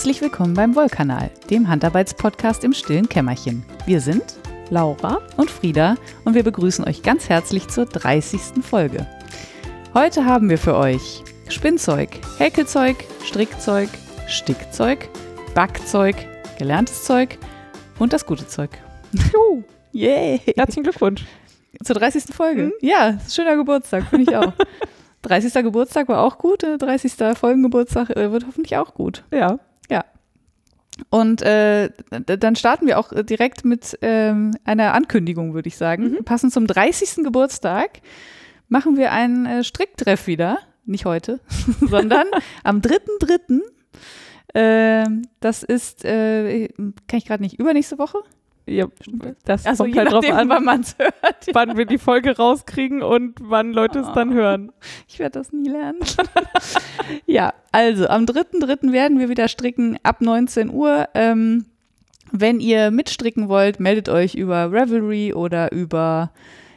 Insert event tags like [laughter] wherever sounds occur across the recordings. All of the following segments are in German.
Herzlich willkommen beim Wollkanal, dem Handarbeitspodcast im stillen Kämmerchen. Wir sind Laura und Frieda und wir begrüßen euch ganz herzlich zur 30. Folge. Heute haben wir für euch Spinnzeug, Häkelzeug, Strickzeug, Stickzeug, Backzeug, gelerntes Zeug und das gute Zeug. Juhu. [laughs] Yay! Herzlichen Glückwunsch. Zur 30. Folge. Mhm. Ja, schöner Geburtstag, finde ich auch. [laughs] 30. Geburtstag war auch gut, äh, 30. Folgengeburtstag äh, wird hoffentlich auch gut. Ja. Und äh, dann starten wir auch direkt mit ähm, einer Ankündigung, würde ich sagen. Mhm. Passend zum 30. Geburtstag machen wir einen äh, Stricktreff wieder. Nicht heute, [laughs] sondern am 3.3. Ähm, das ist, äh, kann ich gerade nicht, übernächste Woche? Ja das Also kommt halt drauf an, wann man es hört. wann wir die Folge rauskriegen und wann Leute es dann hören. Ich werde das nie lernen. [laughs] ja, also am 3.3. werden wir wieder stricken ab 19 Uhr. Ähm, wenn ihr mitstricken wollt, meldet euch über Revelry oder über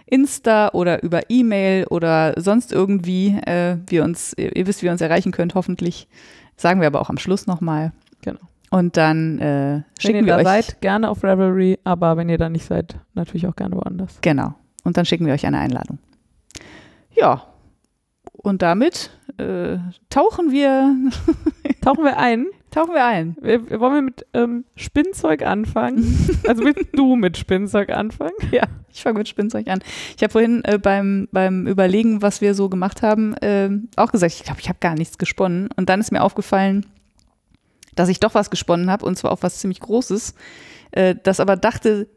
Insta oder über E-Mail oder sonst irgendwie. Äh, wir uns, ihr, ihr wisst, wie ihr uns erreichen könnt, hoffentlich. Sagen wir aber auch am Schluss nochmal. Genau. Und dann äh, Wenn schicken ihr wir da euch. seid, gerne auf Revelry, aber wenn ihr da nicht seid, natürlich auch gerne woanders. Genau. Und dann schicken wir euch eine Einladung. Ja. Und damit äh, tauchen wir, [laughs] Tauchen wir ein. tauchen wir ein. Wir, wir wollen wir mit ähm, Spinnzeug anfangen? [laughs] also willst du mit Spinnzeug anfangen? Ja, ich fange mit Spinnzeug an. Ich habe vorhin äh, beim, beim Überlegen, was wir so gemacht haben, äh, auch gesagt, ich glaube, ich habe gar nichts gesponnen. Und dann ist mir aufgefallen, dass ich doch was gesponnen habe und zwar auch was ziemlich Großes, äh, das aber dachte,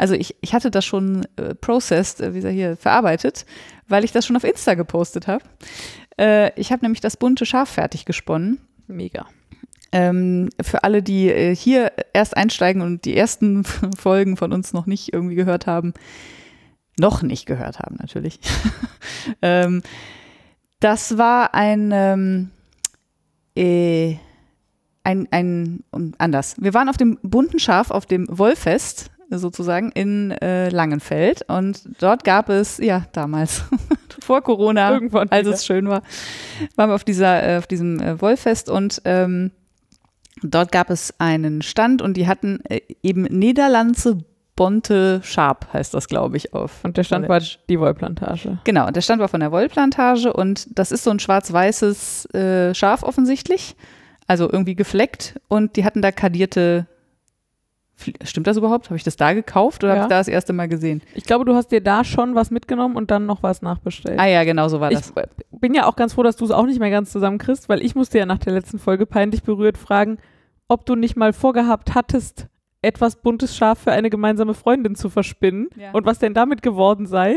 also ich, ich hatte das schon äh, processed, äh, wie gesagt, hier verarbeitet, weil ich das schon auf Insta gepostet habe. Äh, ich habe nämlich das bunte Schaf fertig gesponnen. Mega. Ähm, für alle, die äh, hier erst einsteigen und die ersten [laughs] Folgen von uns noch nicht irgendwie gehört haben, noch nicht gehört haben natürlich. [laughs] ähm, das war ein, ähm, äh, ein, ein, anders. Wir waren auf dem bunten Schaf, auf dem Wollfest sozusagen in äh, Langenfeld und dort gab es, ja, damals, [laughs] vor Corona, Irgendwann als wieder. es schön war, waren wir auf, dieser, äh, auf diesem äh, Wollfest und ähm, dort gab es einen Stand und die hatten äh, eben Niederlandse Bonte Schaap, heißt das, glaube ich, auf. Und der Stand war die Wollplantage. Genau, und der Stand war von der Wollplantage und das ist so ein schwarz-weißes äh, Schaf offensichtlich, also irgendwie gefleckt und die hatten da kadierte. Stimmt das überhaupt? Habe ich das da gekauft oder Ja. habe ich da das erste Mal gesehen? Ich glaube, du hast dir da schon was mitgenommen und dann noch was nachbestellt. Ah ja, genau so war das. Ich bin ja auch ganz froh, dass du es auch nicht mehr ganz zusammenkriegst, weil ich musste ja nach der letzten Folge peinlich berührt fragen, ob du nicht mal vorgehabt hattest, etwas buntes Schaf für eine gemeinsame Freundin zu verspinnen Ja. und was denn damit geworden sei.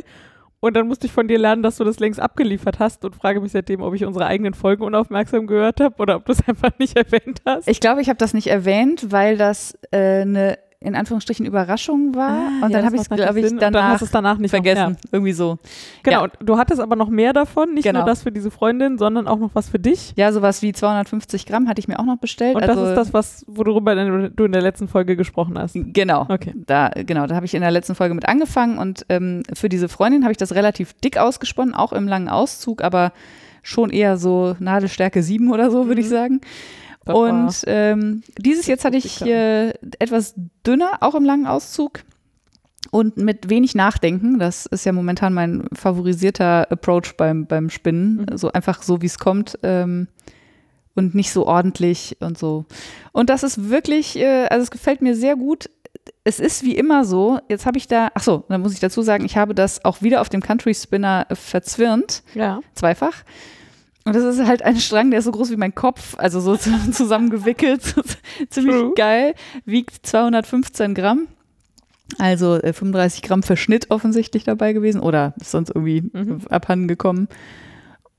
Und dann musste ich von dir lernen, dass du das längst abgeliefert hast und frage mich seitdem, ob ich unsere eigenen Folgen unaufmerksam gehört habe oder ob du es [laughs] einfach nicht erwähnt hast. Ich glaube, ich habe das nicht erwähnt, weil das äh, eine in Anführungsstrichen Überraschung war. Ah, und ja, dann habe ich es, glaube ich. Und dann danach hast es danach nicht noch- vergessen. Ja. Irgendwie so. Genau, Ja. du hattest aber noch mehr davon, nicht Genau. nur das für diese Freundin, sondern auch noch was für dich. Ja, sowas wie 250 Gramm hatte ich mir auch noch bestellt. Und also, das ist das, was, worüber du in der letzten Folge gesprochen hast. Genau. Okay. Da, genau, da habe ich in der letzten Folge mit angefangen und ähm, für diese Freundin habe ich das relativ dick ausgesponnen, auch im langen Auszug, aber schon eher so Nadelstärke 7 oder so, würde ich Mhm. sagen. War- Und ähm, dieses jetzt hatte ich äh, etwas dünner, auch im langen Auszug und mit wenig Nachdenken. Das ist ja momentan mein favorisierter Approach beim, beim Spinnen. Mhm. So einfach so, wie es kommt. Ähm, und nicht so ordentlich und so. Und das ist wirklich, äh, also es gefällt mir sehr gut. Es ist wie immer so, jetzt habe ich da, ach so, dann muss ich dazu sagen, ich habe das auch wieder auf dem Country Spinner verzwirnt ja. zweifach. Und das ist halt ein Strang, der ist so groß wie mein Kopf, also so zu- [laughs] zusammengewickelt. [laughs] Ziemlich True. geil. Wiegt 215 Gramm. Also äh, 35 Gramm Verschnitt offensichtlich dabei gewesen oder ist sonst irgendwie Mhm. abhanden gekommen.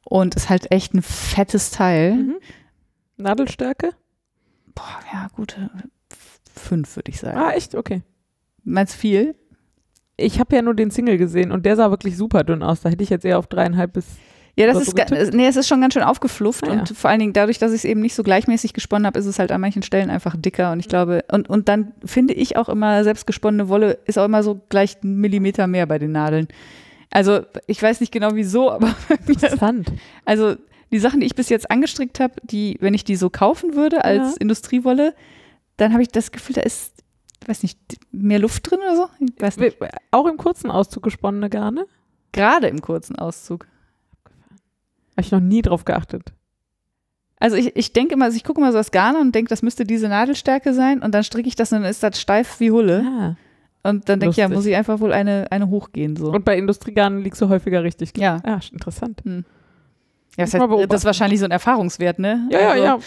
Und ist halt echt ein fettes Teil. Mhm. Nadelstärke? Boah, ja, gute fünf, würde ich sagen. Ah, echt? Okay. Meinst du viel? Ich habe ja nur den Single gesehen und der sah wirklich super dünn aus. Da hätte ich jetzt eher auf dreieinhalb bis. Ja, das ist, nee, es ist schon ganz schön aufgeflufft Ah, und ja. vor allen Dingen dadurch, dass ich es eben nicht so gleichmäßig gesponnen habe, ist es halt an manchen Stellen einfach dicker und ich glaube, und, und dann finde ich auch immer, selbst gesponnene Wolle ist auch immer so gleich einen Millimeter mehr bei den Nadeln. Also ich weiß nicht genau wieso, [laughs] aber Interessant. also die Sachen, die ich bis jetzt angestrickt habe, die, wenn ich die so kaufen würde als Ja. Industriewolle, dann habe ich das Gefühl, da ist, weiß nicht, mehr Luft drin oder so. Auch im kurzen Auszug gesponnene Garne? Gerade im kurzen Auszug. Habe ich noch nie drauf geachtet. Also ich, ich denke immer, also ich gucke mal so das Garn und denke, das müsste diese Nadelstärke sein und dann stricke ich das und dann ist das steif wie Hulle. Ah. Und dann denke ich, ja, muss ich einfach wohl eine, eine hochgehen. So. Und bei Industriegarnen liegst du häufiger richtig. ja. Ja, interessant. Ja, das, heißt, das ist wahrscheinlich so ein Erfahrungswert, ne? Ja, ja, Also, ja.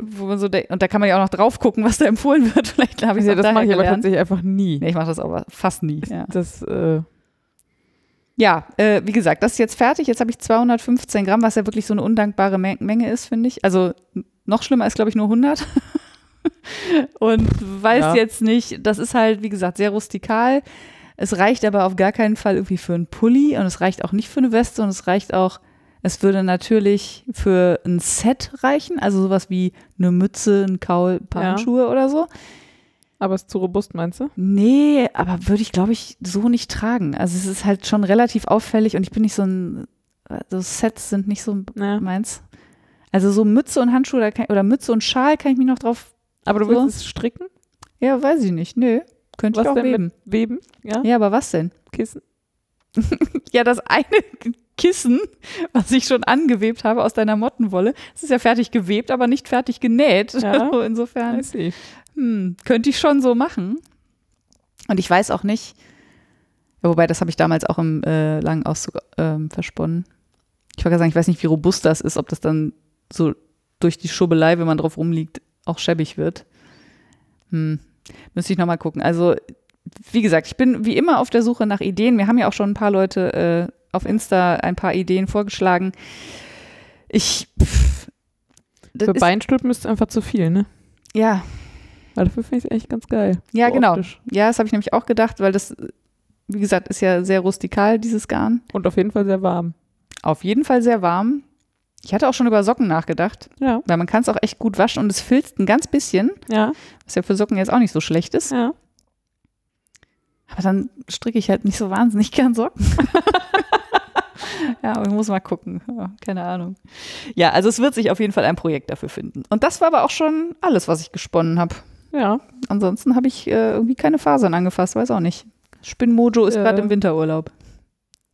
Wo man so und da kann man ja auch noch drauf gucken, was da empfohlen wird. [laughs] Vielleicht habe ich ja das mache ich aber tatsächlich einfach nie. Nee, ich mache das aber fast nie. Ja, Das, äh, ja äh, wie gesagt, das ist jetzt fertig. Jetzt habe ich 215 Gramm, was ja wirklich so eine undankbare Men Menge ist, finde ich. Also noch schlimmer ist, glaube ich, nur 100. [laughs] und weiß Ja. jetzt nicht, das ist halt, wie gesagt, sehr rustikal. Es reicht aber auf gar keinen Fall irgendwie für einen Pulli und es reicht auch nicht für eine Weste und es reicht auch, es würde natürlich für ein Set reichen, also sowas wie eine Mütze, ein Kaul, ein paar Ja. Handschuhe oder so. Aber ist zu robust, meinst du? Nee, aber würde ich, glaube ich, so nicht tragen. Also es ist halt schon relativ auffällig und ich bin nicht so ein, so Sets sind nicht so Ja. meins. Also so Mütze und Handschuhe kann, oder Mütze und Schal kann ich mich noch drauf, Aber du So. willst es stricken? ja, weiß ich nicht, nö, könnte Was ich auch denn weben. Weben? Ja? Ja, aber was denn? Kissen? [laughs] Ja, das eine [laughs] Kissen, was ich schon angewebt habe aus deiner Mottenwolle, das ist ja fertig gewebt, aber nicht fertig genäht. Ja. [laughs] Also insofern. Hm, könnte ich schon so machen. Und ich weiß auch nicht, wobei das habe ich damals auch im äh, langen Auszug ähm, versponnen. Ich wollte gerade sagen, ich weiß nicht, wie robust das ist, ob das dann so durch die Schubbelei, wenn man drauf rumliegt, auch schäbig wird. Hm. Müsste ich nochmal gucken. Also, wie gesagt, ich bin wie immer auf der Suche nach Ideen. Mir haben ja auch schon ein paar Leute äh, auf Insta ein paar Ideen vorgeschlagen. Ich. Pff, Für Beinstülpen ist einfach zu viel, ne? ja, Weil dafür finde ich es echt ganz geil. Ja, So genau. optisch. Ja, das habe ich nämlich auch gedacht, weil das, wie gesagt, ist ja sehr rustikal, dieses Garn. Und auf jeden Fall sehr warm. Auf jeden Fall sehr warm. Ich hatte auch schon über Socken nachgedacht, Ja, weil man kann es auch echt gut waschen und es filzt ein ganz bisschen, ja, was ja für Socken jetzt auch nicht so schlecht ist. ja. Aber dann stricke ich halt nicht so wahnsinnig gern Socken. [laughs] ja, aber ich muss mal gucken. Ja, keine Ahnung. Ja, also es wird sich auf jeden Fall ein Projekt dafür finden. Und das war aber auch schon alles, was ich gesponnen habe. Ja, Ansonsten habe ich äh, irgendwie keine Fasern angefasst, weiß auch nicht. Spinnmojo ist Äh. gerade im Winterurlaub.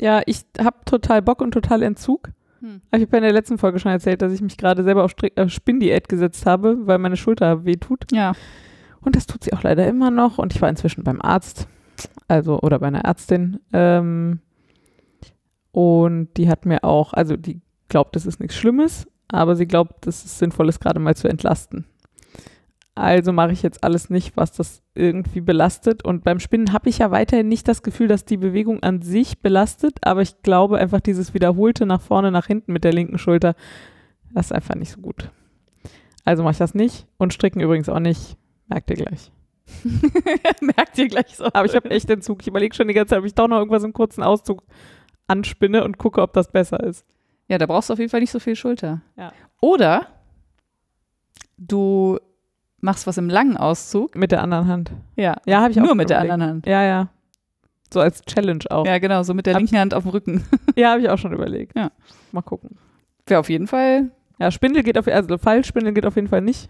ja ich habe total Bock und total Entzug. Hm. Ich habe ja in der letzten Folge schon erzählt, dass ich mich gerade selber auf Strick äh, Spinndiät gesetzt habe, weil meine Schulter wehtut. Ja. Und das tut sie auch leider immer noch. Und ich war inzwischen beim Arzt, also oder bei einer Ärztin. Ähm, und die hat mir auch, also die glaubt, das ist nichts Schlimmes, aber sie glaubt, dass es sinnvoll ist, gerade mal zu entlasten. Also mache ich jetzt alles nicht, was das irgendwie belastet. Und beim Spinnen habe ich ja weiterhin nicht das Gefühl, dass die Bewegung an sich belastet, aber ich glaube einfach dieses wiederholte nach vorne, nach hinten mit der linken Schulter, das ist einfach nicht so gut. Also mache ich das nicht und stricken übrigens auch nicht. Merkt ihr gleich. [laughs] Merkt ihr gleich so. Aber ich habe echt Entzug. Ich überlege schon die ganze Zeit, ob ich doch noch irgendwas im kurzen Auszug anspinne und gucke, ob das besser ist. Ja, da brauchst du auf jeden Fall nicht so viel Schulter. Ja. Oder du machst was im langen Auszug. Mit der anderen Hand. Ja. Ja, habe ich auch Nur mit der anderen Hand. Ja, ja. So als Challenge auch. Ja, Ja, genau, so mit der Hab linken Hand auf dem Rücken. [laughs] habe ich auch schon überlegt. Ja. Mal gucken. Wäre auf jeden Fall. Ja, Spindel geht auf, also Fallspindel geht auf jeden Fall nicht.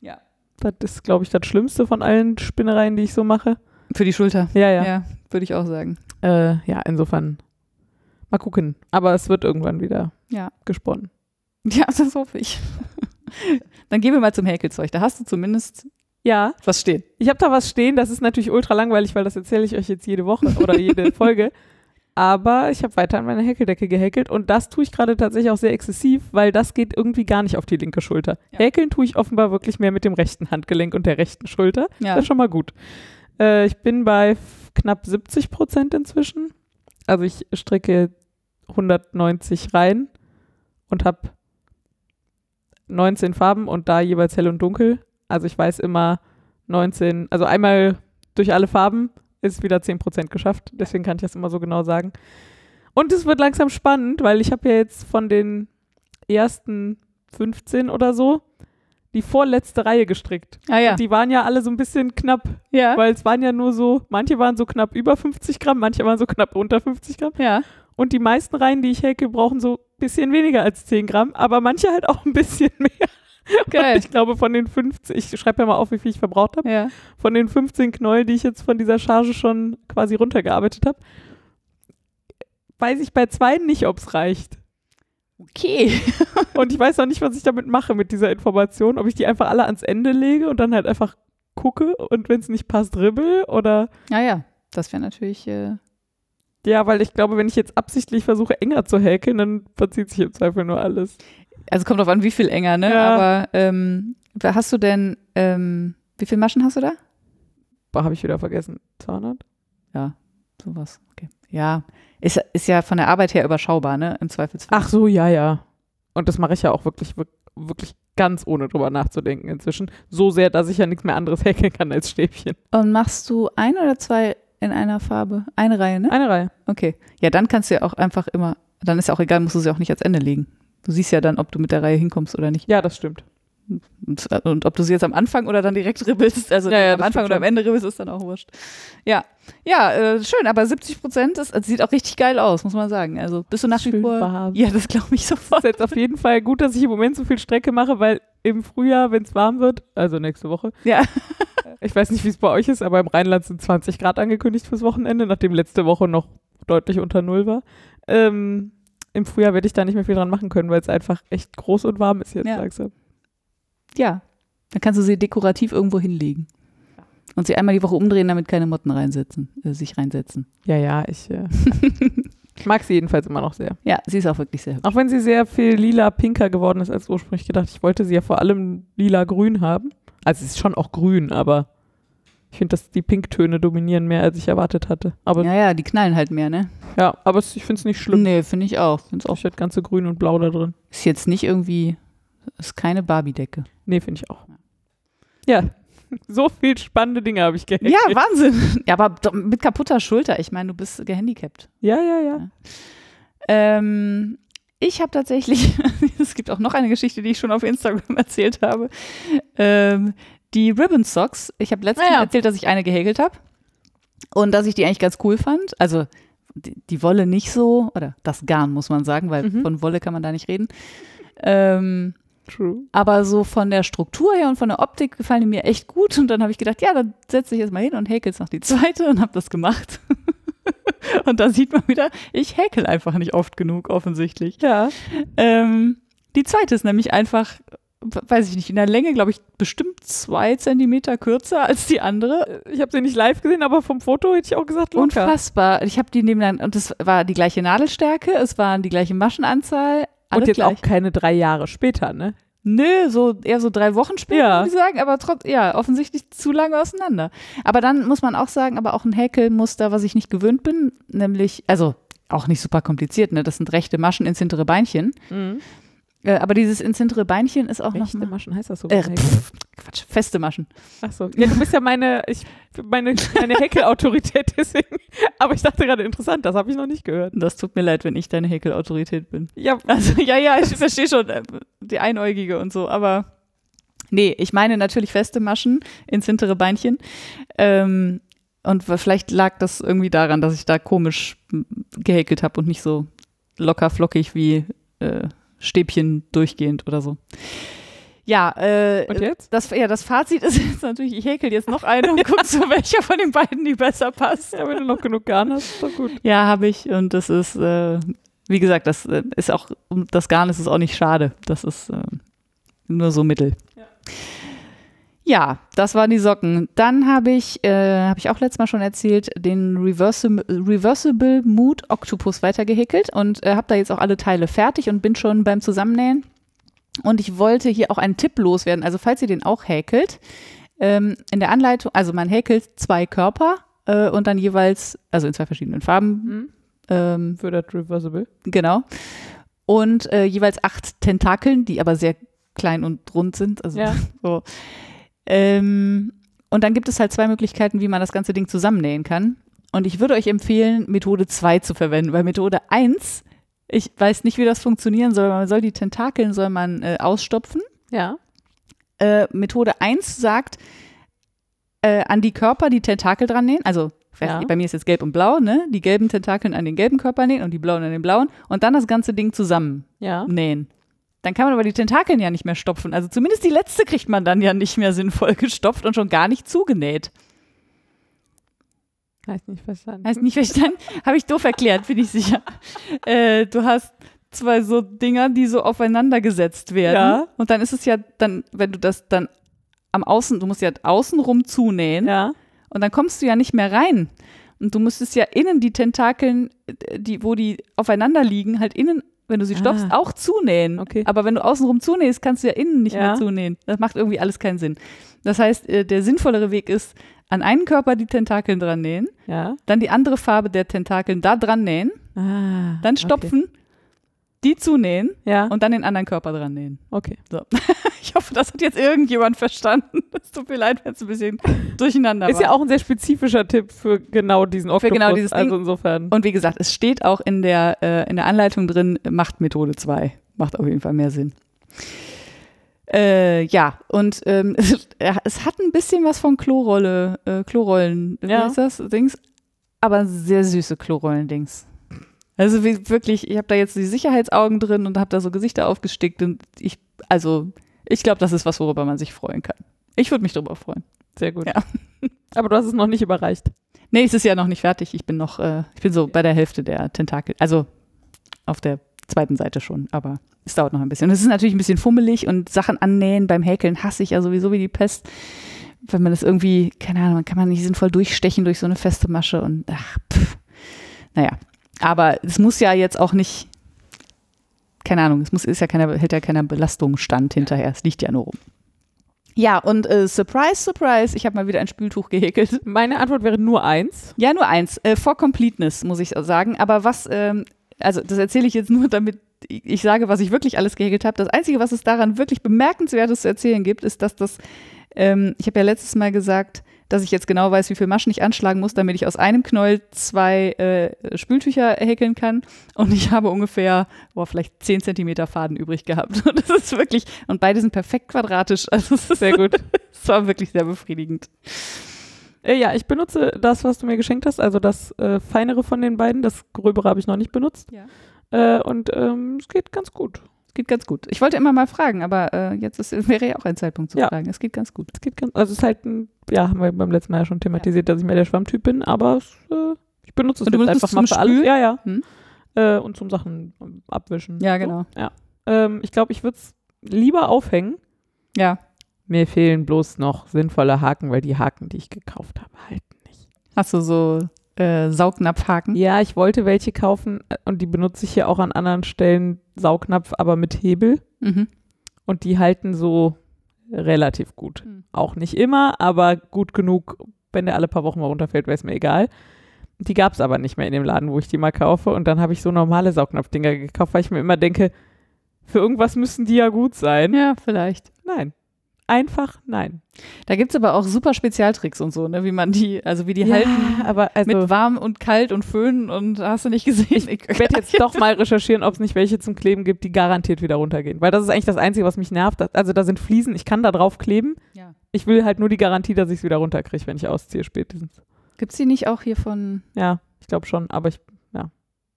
Ja. Das ist, glaube ich, das Schlimmste von allen Spinnereien, die ich so mache. Für die Schulter. Ja, ja. Ja, würde ich auch sagen. Äh, ja, insofern mal gucken. Aber es wird irgendwann wieder Ja. gesponnen. Ja, [laughs] das hoffe ich. Dann gehen wir mal zum Häkelzeug. Da hast du zumindest Ja, was stehen. ich habe da was stehen. Das ist natürlich ultra langweilig, weil das erzähle ich euch jetzt jede Woche [laughs] oder jede Folge. Aber ich habe weiter an meiner Häkeldecke gehäkelt und das tue ich gerade tatsächlich auch sehr exzessiv, weil das geht irgendwie gar nicht auf die linke Schulter. Ja. Häkeln tue ich offenbar wirklich mehr mit dem rechten Handgelenk und der rechten Schulter. Ja. Das ist schon mal gut. Äh, ich bin bei knapp 70 Prozent inzwischen. Also ich stricke 190 rein und habe 19 Farben und da jeweils hell und dunkel. Also ich weiß immer 19, also einmal durch alle Farben ist wieder 10 Prozent geschafft. Deswegen kann ich das immer so genau sagen. Und es wird langsam spannend, weil ich habe ja jetzt von den ersten 15 oder so die vorletzte Reihe gestrickt. Ah ja. Die waren ja alle so ein bisschen knapp, Ja. weil es waren ja nur so, manche waren so knapp über 50 Gramm, manche waren so knapp unter 50 Gramm. Ja. Und die meisten Reihen, die ich häkel, brauchen so ein bisschen weniger als 10 Gramm, aber manche halt auch ein bisschen [laughs] mehr. Geil. Und ich glaube, von den 15, ich schreibe ja mal auf, wie viel ich verbraucht habe, Ja. von den 15 Knäuel, die ich jetzt von dieser Charge schon quasi runtergearbeitet habe, weiß ich bei zwei nicht, ob es reicht. Okay. [laughs] Und ich weiß auch nicht, was ich damit mache mit dieser Information, ob ich die einfach alle ans Ende lege und dann halt einfach gucke und wenn es nicht passt, ribbel oder Naja, das wäre natürlich. Äh, ja, weil ich glaube, wenn ich jetzt absichtlich versuche, enger zu häkeln, dann verzieht sich im Zweifel nur alles. also kommt drauf an, wie viel enger, ne? Ja. Aber ähm, hast du denn, ähm, wie viele Maschen hast du da? Habe ich wieder vergessen. 200? Ja, sowas. Okay. Ja, ist, ist ja von der Arbeit her überschaubar, ne? Im Zweifelsfall. Ach so, ja, ja. Und das mache ich ja auch wirklich, wirk- wirklich ganz ohne drüber nachzudenken inzwischen. So sehr, dass ich ja nichts mehr anderes [laughs] häkeln kann als Stäbchen. Und machst du ein oder zwei in einer Farbe? Eine Reihe, ne? Eine Reihe. Okay. Ja, dann kannst du ja auch einfach immer, dann ist ja auch egal, musst du sie auch nicht ans Ende legen. Du siehst ja dann, ob du mit der Reihe hinkommst oder nicht. Ja, das stimmt. Und, und ob du sie jetzt am Anfang oder dann direkt [laughs] ribbelst, also Ja, ja, am das Anfang oder am. Ende ribbelst, ist dann auch wurscht. Ja, ja, äh, schön, aber 70 Prozent, das, das sieht auch richtig geil aus, muss man sagen. Also bist du nach wie vor. warm. Ja, das glaube ich sofort. ist jetzt auf jeden Fall gut, dass ich im Moment so viel Strecke mache, weil im Frühjahr, wenn es warm wird, also nächste Woche, Ja. [laughs] ich weiß nicht, wie es bei euch ist, aber im Rheinland sind 20 Grad angekündigt fürs Wochenende, nachdem letzte Woche noch deutlich unter Null war. Ähm, Im Frühjahr werde ich da nicht mehr viel dran machen können, weil es einfach echt groß und warm ist jetzt Ja. langsam. Ja, dann kannst du sie dekorativ irgendwo hinlegen. Und sie einmal die Woche umdrehen, damit keine Motten reinsetzen, äh, sich reinsetzen. Ja, ja, ich äh, [laughs] mag sie jedenfalls immer noch sehr. Ja, sie ist auch wirklich sehr hübsch. Auch wenn sie sehr viel lila-pinker geworden ist als ursprünglich gedacht. Ich wollte sie ja vor allem lila-grün haben. Also es ist schon auch grün, aber ich finde, dass die Pinktöne dominieren mehr, als ich erwartet hatte. Aber ja, Ja, ja, die knallen halt mehr, ne? aber es, ich finde es nicht schlimm. Nee, finde ich auch. Find's auch. Ich hätte ganze grün und blau da drin. Ist jetzt nicht irgendwie, ist keine Barbie-Decke. Nee, finde ich auch. Ja, [laughs] so viel spannende Dinge habe ich gehackt. Ja, Wahnsinn. [laughs] Ja, aber mit kaputter Schulter. Ich meine, du bist gehandicapt. ja, ja, ja. Ähm, ich habe tatsächlich, [laughs] es gibt auch noch eine Geschichte, die ich schon auf Instagram erzählt habe. Ähm, die Ribbon Socks. Ich habe letztens Ah ja. erzählt, dass ich eine gehäkelt habe und dass ich die eigentlich ganz cool fand. Also die, die Wolle nicht so, oder das Garn muss man sagen, weil Mhm. von Wolle kann man da nicht reden. Ähm, True. aber so von der Struktur her und von der Optik gefallen die mir echt gut. Und dann habe ich gedacht, ja, dann setze ich jetzt mal hin und häkel jetzt noch die zweite und habe das gemacht. [laughs] und da sieht man wieder, ich häkel einfach nicht oft genug, offensichtlich. Ja. Ähm, die zweite ist nämlich einfach, weiß ich nicht, in der Länge, glaube ich, bestimmt zwei Zentimeter kürzer als die andere. Ich habe sie nicht live gesehen, aber vom Foto hätte ich auch gesagt, locker. Unfassbar. Ich habe die nebeneinander, und das war die gleiche Nadelstärke, es waren die gleiche Maschenanzahl. Und alles jetzt gleich. auch keine drei Jahre später, ne? Nö, so eher so drei Wochen später, Ja. würde ich sagen, aber trotz, ja, offensichtlich zu lange auseinander. Aber dann muss man auch sagen, aber auch ein Häkelmuster, was ich nicht gewöhnt bin, nämlich, also auch nicht super kompliziert, ne? Das sind rechte Maschen ins hintere Beinchen. Äh, aber dieses ins hintere Beinchen ist auch Rechte noch. Maschen heißt das so? Äh, pff, Quatsch, feste Maschen. Achso. Ja, du bist ja meine, ich, meine, meine Häkelautorität, [laughs] deswegen. Aber ich dachte gerade, interessant, das habe ich noch nicht gehört. Das tut mir leid, wenn ich deine Häkelautorität bin. Ja, Also, ja, ja, ich verstehe schon, äh, die Einäugige und so, aber nee, ich meine natürlich feste Maschen ins hintere Beinchen. Ähm, und vielleicht lag das irgendwie daran, dass ich da komisch gehäkelt habe und nicht so locker flockig wie äh, Stäbchen durchgehend oder so. Ja, äh, und jetzt? das, ja, das Fazit ist [laughs] jetzt natürlich, ich häkel jetzt noch eine und guck so, [laughs] welcher von den beiden die besser passt. Ja, wenn du noch genug Garn hast, ist doch gut. Ja, habe ich. Und das ist, äh, wie gesagt, das äh, ist auch, um das Garn ist es auch nicht schade. Das ist äh, nur so mittel. Ja. Ja, das waren die Socken. Dann habe ich, äh, habe ich auch letztes Mal schon erzählt, den Reversible, Reversible Mood Octopus weitergehäkelt und äh, habe da jetzt auch alle Teile fertig und bin schon beim Zusammennähen. Und ich wollte hier auch einen Tipp loswerden. Also falls ihr den auch häkelt, ähm, in der Anleitung, also man häkelt zwei Körper äh, und dann jeweils, also in zwei verschiedenen Farben, Hm? ähm, Für das Reversible. genau. Und äh, jeweils acht Tentakeln, die aber sehr klein und rund sind. Also Ja. [laughs] so. Ähm, und dann gibt es halt zwei Möglichkeiten, wie man das ganze Ding zusammennähen kann. Und ich würde euch empfehlen, Methode 2 zu verwenden, weil Methode 1, ich weiß nicht, wie das funktionieren soll. Man soll die Tentakeln soll man äh, ausstopfen. Ja. Äh, Methode 1 sagt, äh, an die Körper die Tentakel dran nähen, also Ja. bei mir ist jetzt gelb und blau, ne? Die gelben Tentakeln an den gelben Körper nähen und die blauen an den blauen und dann das ganze Ding zusammen Ja. nähen. Dann kann man aber die Tentakeln ja nicht mehr stopfen. Also zumindest die letzte kriegt man dann ja nicht mehr sinnvoll [laughs] gestopft und schon gar nicht zugenäht. Heißt nicht verstanden. Heißt nicht verstanden? [laughs] Habe ich doof erklärt, bin ich sicher. [laughs] Äh, du hast zwei so Dinger, die so aufeinander gesetzt werden. Ja. Und dann ist es ja dann, wenn du das dann am Außen, du musst ja außenrum zunähen Ja. und dann kommst du ja nicht mehr rein. Und du müsstest ja innen die Tentakeln, äh, die, wo die aufeinander liegen, halt innen, wenn du sie stopfst, Ah. auch zunähen. Okay. Aber wenn du außenrum zunähst, kannst du ja innen nicht Ja. mehr zunähen. Das macht irgendwie alles keinen Sinn. Das heißt, äh, der sinnvollere Weg ist, an einen Körper die Tentakeln dran nähen, Ja. dann die andere Farbe der Tentakeln da dran nähen, Ah, dann stopfen, die zunähen. Ja. und dann den anderen Körper dran nähen. Okay. [laughs] Ich hoffe, das hat jetzt irgendjemand verstanden. [laughs] Es tut mir leid, wenn es ein bisschen durcheinander Ist war. ja auch ein sehr spezifischer Tipp für genau diesen Oktopus. genau dieses Ding. Also insofern. Und wie gesagt, es steht auch in der, äh, in der Anleitung drin, macht Methode 2. Macht auf jeden Fall mehr Sinn. Äh, ja, und ähm, [laughs] es hat ein bisschen was von Klorolle, äh, Klorollen, wie Ja. heißt das, Dings, aber sehr süße Klorollen-Dings. Also wie, wirklich, ich habe da jetzt die Sicherheitsaugen drin und habe da so Gesichter aufgestickt und ich, also ich glaube, das ist was, worüber man sich freuen kann. Ich würde mich darüber freuen. Sehr gut. Ja. [laughs] Aber du hast es noch nicht überreicht. Nee, es ist ja noch nicht fertig. Ich bin noch, äh, ich bin so bei der Hälfte der Tentakel. Also auf der zweiten Seite schon, aber es dauert noch ein bisschen. Und es ist natürlich ein bisschen fummelig und Sachen annähen beim Häkeln hasse ich ja sowieso wie die Pest. Wenn man das irgendwie, keine Ahnung, kann man nicht sinnvoll durchstechen durch so eine feste Masche und ach, pff. Naja. Aber es muss ja jetzt auch nicht, keine Ahnung, es muss, ist ja keiner, hält ja keiner Belastung stand hinterher. Es liegt ja nur rum. Ja, und äh, surprise, surprise, ich habe mal wieder ein Spültuch gehäkelt. [laughs] Meine Antwort wäre nur eins. Ja, nur eins. Äh, for completeness, muss ich sagen. Aber was, ähm, also das erzähle ich jetzt nur, damit ich ich sage, was ich wirklich alles gehäkelt habe. Das Einzige, was es daran wirklich bemerkenswertes zu erzählen gibt, ist, dass das, ähm, ich habe ja letztes Mal gesagt, dass ich jetzt genau weiß, wie viel Maschen ich anschlagen muss, damit ich aus einem Knäuel zwei äh, Spültücher häkeln kann. Und ich habe ungefähr, boah, vielleicht 10 Zentimeter Faden übrig gehabt. Und [laughs] das ist wirklich, und beide sind perfekt quadratisch. [laughs] Also es ist Sehr gut. [laughs] es war wirklich sehr befriedigend. Äh, ja, ich benutze das, was du mir geschenkt hast, also das äh, feinere von den beiden. Das gröbere habe ich noch nicht benutzt. Ja. Äh, und ähm, es geht ganz gut. Es geht ganz gut. Ich wollte immer mal fragen, aber äh, jetzt ist, [laughs] wäre ja auch ein Zeitpunkt zu Ja. fragen. Es geht ganz gut. Es geht ganz, also es ist halt ein, ja, haben wir beim letzten Mal ja schon thematisiert, dass ich mehr der Schwammtyp bin, aber es, äh, ich benutze es jetzt einfach mal zum für alles. Spülen? Ja, ja. Hm. Äh, und zum Sachen abwischen. Ja, So. genau. Ja. Ähm, ich glaube, ich würde es lieber aufhängen. Ja. Mir fehlen bloß noch sinnvolle Haken, weil die Haken, die ich gekauft habe, halten nicht. Hast du so äh, Saugnapfhaken? Ja, ich wollte welche kaufen äh, und die benutze ich hier auch an anderen Stellen, Saugnapf, aber mit Hebel. Mhm. Und die halten so relativ gut. Hm. Auch nicht immer, aber gut genug. Wenn der alle paar Wochen mal runterfällt, wäre es mir egal. Die gab es aber nicht mehr in dem Laden, wo ich die mal kaufe. Und dann habe ich so normale Saugnapfdinger gekauft, weil ich mir immer denke, für irgendwas müssen die ja gut sein. Ja, vielleicht. Nein. Einfach nein. Da gibt es aber auch super Spezialtricks und so, ne? wie man die, also wie die halten. aber also mit warm und kalt und föhnen und hast du nicht gesehen. Ich, [laughs] ich werde jetzt [laughs] doch mal recherchieren, ob es nicht welche zum Kleben gibt, die garantiert wieder runtergehen. Weil das ist eigentlich das Einzige, was mich nervt. Also da sind Fliesen, ich kann da drauf kleben. Ja. Ich will halt nur die Garantie, dass ich es wieder runterkriege, wenn ich ausziehe spätestens. Gibt es die nicht auch hier von, Ja, ich glaube schon. Aber ich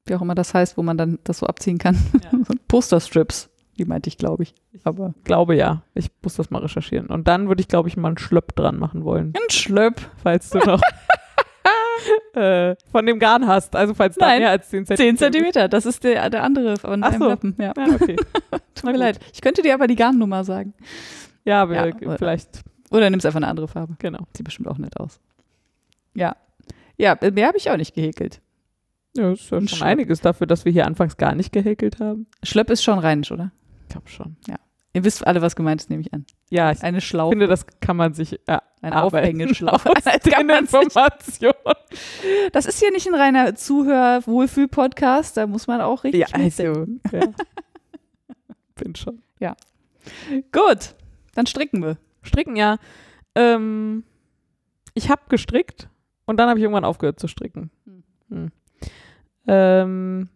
wie auch immer das heißt, wo man dann das so abziehen kann? Ja. [laughs] Posterstrips. Die meinte ich, glaube ich. Aber glaube ja. Ich muss das mal recherchieren. Und dann würde ich, glaube ich, mal einen Schlöpp dran machen wollen, ein Schlöpp. falls du noch [laughs] äh, von dem Garn hast. Also falls da mehr als 10 10 Zentimeter. Zentimeter, das ist der, der andere von Ach deinem so. Lappen. Ja. Ja, okay. [laughs] Tut mir leid. Ich könnte dir aber die Garnnummer sagen. Ja, aber Ja, oder- vielleicht, Oder nimmst einfach eine andere Farbe. genau. Sieht bestimmt auch nett aus. Ja. Ja, mehr habe ich auch nicht gehäkelt. Ja, ist ja schon Schlöpp. einiges dafür, dass wir hier anfangs gar nicht gehäkelt haben. Schlöpp ist schon rheinisch, oder? Ich glaube schon. Ihr wisst alle, was gemeint ist, nehme ich an. Ja, ich Eine Schlaufe, finde, das kann man sich äh, eine arbeiten Aufhängeschlaufe. aus [laughs] den Informationen. Das ist hier nicht ein reiner Zuhör-Wohlfühl-Podcast, da muss man auch richtig Ja, also, ja. [laughs] Bin schon. Gut, dann stricken wir. Stricken, ja. Ähm, ich habe gestrickt und dann habe ich irgendwann aufgehört zu stricken. Hm. Hm. Ähm,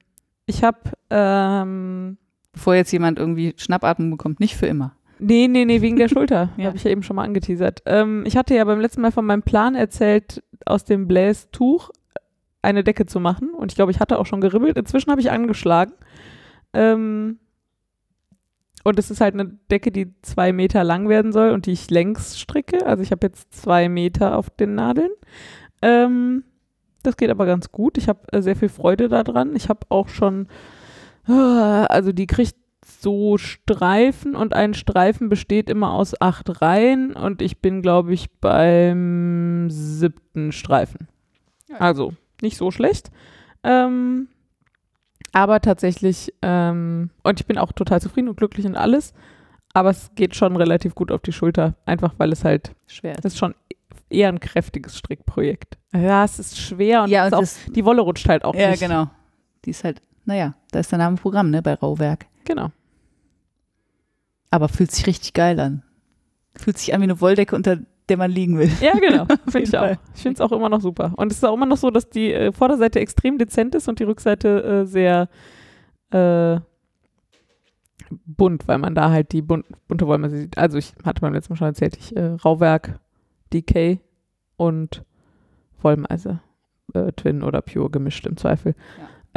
ich habe, ähm, Bevor jetzt jemand irgendwie Schnappatmung bekommt, nicht für immer. Nee, nee, nee, wegen der Schulter. [laughs] Ja. Habe ich ja eben schon mal angeteasert. Ähm, ich hatte ja beim letzten Mal von meinem Plan erzählt, aus dem Blästuch eine Decke zu machen. Und ich glaube, ich hatte auch schon geribbelt. Inzwischen habe ich angeschlagen. Ähm, und es ist halt eine Decke, die zwei Meter lang werden soll und die ich längs stricke. Also ich habe jetzt zwei Meter auf den Nadeln. Ähm, das geht aber ganz gut. Ich habe äh, sehr viel Freude daran. Ich habe auch schon, [sighs] also die kriegt so Streifen und ein Streifen besteht immer aus acht Reihen und ich bin, glaube ich, beim siebten Streifen. Ja. Also nicht so schlecht. Ähm, aber tatsächlich, ähm, und ich bin auch total zufrieden und glücklich und alles, aber es geht schon relativ gut auf die Schulter, einfach weil es halt, Schwer das ist schon eher ein kräftiges Strickprojekt. Ja, es ist schwer und, Ja, und ist auch, die Wolle rutscht halt auch ja, nicht. genau. Die ist halt, naja, da ist der Name Programm, ne, bei Rauwerk. Genau. Aber fühlt sich richtig geil an. Fühlt sich an wie eine Wolldecke, unter der man liegen will. Ja, genau. [laughs] Finde ich auch. Ich finde es auch immer noch super. Und es ist auch immer noch so, dass die äh, Vorderseite extrem dezent ist und die Rückseite äh, sehr äh, bunt, weil man da halt die bunt, bunte Wollmasse sieht. Also ich hatte beim letzten Mal schon erzählt, ich äh, Rauwerk, DK und Wollmeise, äh, Twin oder Pure gemischt im Zweifel.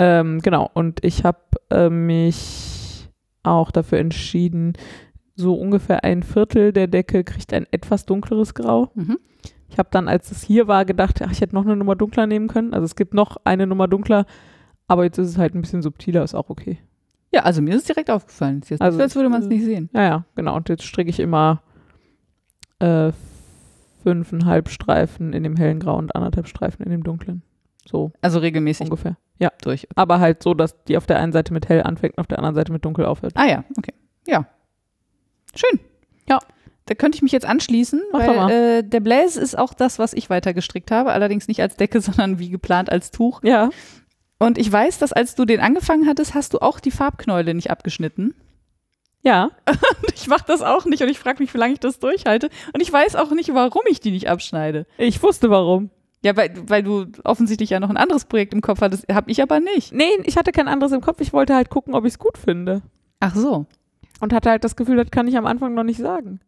Ähm, genau. Und ich habe äh, mich auch dafür entschieden, so ungefähr ein Viertel der Decke kriegt ein etwas dunkleres Grau. Mhm. Ich habe dann, als es hier war, gedacht, ach, ich hätte noch eine Nummer dunkler nehmen können. Also es gibt noch eine Nummer dunkler, aber jetzt ist es halt ein bisschen subtiler, ist auch okay. Ja, also mir ist es direkt aufgefallen. Jetzt Also, also, als würde man es nicht sehen. Ja, ja, genau. Und jetzt stricke ich immer äh, fünfeinhalb Streifen in dem hellen Grau und anderthalb Streifen in dem dunklen. So Also regelmäßig ungefähr. Ja, durch. aber halt so, dass die auf der einen Seite mit hell anfängt und auf der anderen Seite mit dunkel aufhört. Ah ja, okay. Ja. Schön. Ja. Da könnte ich mich jetzt anschließen, Mach weil äh, der Blaze ist auch das, was ich weiter gestrickt habe. Allerdings nicht als Decke, [laughs] sondern wie geplant als Tuch. Ja, Und ich weiß, dass als du den angefangen hattest, hast du auch die Farbknäule nicht abgeschnitten. ja. [laughs] Ich mache das auch nicht und ich frage mich, wie lange ich das durchhalte. Und ich weiß auch nicht, warum ich die nicht abschneide. Ich wusste warum. Ja, weil, weil du offensichtlich ja noch ein anderes Projekt im Kopf hattest, habe ich aber nicht. Nee, ich hatte kein anderes im Kopf. Ich wollte halt gucken, ob ich es gut finde. Ach so. Und hatte halt das Gefühl, das kann ich am Anfang noch nicht sagen.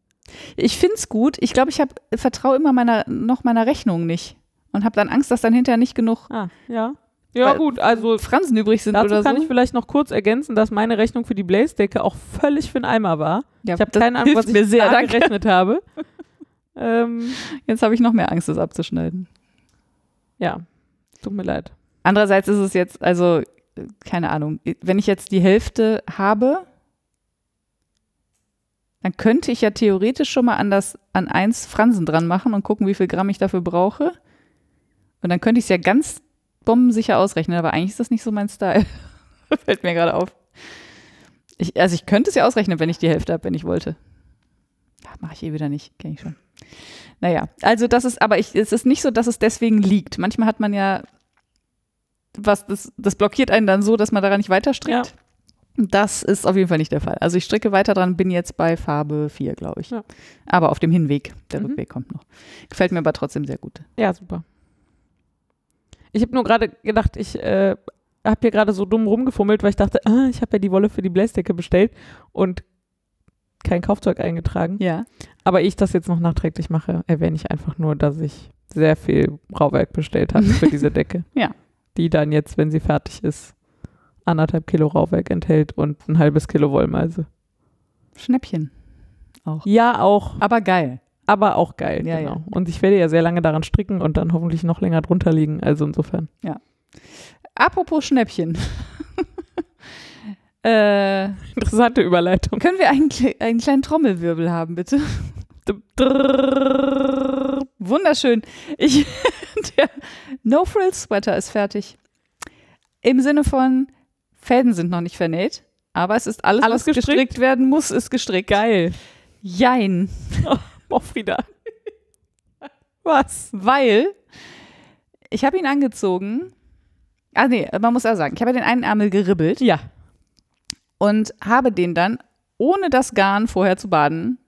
Ich find's gut. Ich glaube, ich habe vertraue immer meiner noch meiner Rechnung nicht und habe dann Angst, dass dann hinterher nicht genug Ah, ja. Ja, gut, also Fransen übrig sind dazu oder kann so. ich vielleicht noch kurz ergänzen, dass meine Rechnung für die Blaze-Decke auch völlig für den Eimer war. ja, Ich habe keine Ahnung, was ich mir sehr, gerechnet habe. [laughs] ähm, Jetzt habe ich noch mehr Angst, das abzuschneiden. Ja, tut mir leid. Andererseits ist es jetzt, also, keine Ahnung, wenn ich jetzt die Hälfte habe, dann könnte ich ja theoretisch schon mal an das, an eins Fransen dran machen und gucken, wie viel Gramm ich dafür brauche. Und dann könnte ich es ja ganz bombensicher ausrechnen, aber eigentlich ist das nicht so mein Style. [laughs] Fällt mir gerade auf. Ich, also ich könnte es ja ausrechnen, wenn ich die Hälfte habe, wenn ich wollte. Mache ich eh wieder nicht, kenne ich schon. Naja, also das ist, aber ich, es ist nicht so, dass es deswegen liegt. Manchmal hat man ja was, das, das blockiert einen dann so, dass man daran nicht weiter strickt. Das ist auf jeden Fall nicht der Fall. Also ich stricke weiter dran, bin jetzt bei Farbe 4, glaube ich. Ja. Aber auf dem Hinweg. Der Mhm. Rückweg kommt noch. Gefällt mir aber trotzdem sehr gut. Ja, super. Ich habe nur gerade gedacht, ich äh, habe hier gerade so dumm rumgefummelt, weil ich dachte, ah, ich habe ja die Wolle für die Blaze-Decke bestellt und kein Kaufzeug eingetragen. Ja. Aber ich das jetzt noch nachträglich mache, erwähne ich einfach nur, dass ich sehr viel Rauwerk bestellt habe für diese [laughs] Decke. Ja. Die dann jetzt, wenn sie fertig ist, anderthalb Kilo Rauwerk enthält und ein halbes Kilo Wollmeise. Schnäppchen. Auch. Ja, auch, Aber geil. aber auch geil. Ja, genau. ja. Und ich werde ja sehr lange daran stricken und dann hoffentlich noch länger drunter liegen. Also insofern. Apropos Schnäppchen. [laughs] äh, Interessante Überleitung. können wir einen, einen kleinen Trommelwirbel haben, bitte? Wunderschön. Ich, [laughs] der No Frill Sweater ist fertig. Im Sinne von, Fäden sind noch nicht vernäht, aber es ist alles, Alles was gestrickt? gestrickt werden muss, ist gestrickt. Geil. Jein. [laughs] Oh, Frieda. Was? Weil ich habe ihn angezogen. Ah nee, man muss ja sagen, ich habe den einen Ärmel geribbelt Ja. Und habe den dann, ohne das Garn vorher zu baden,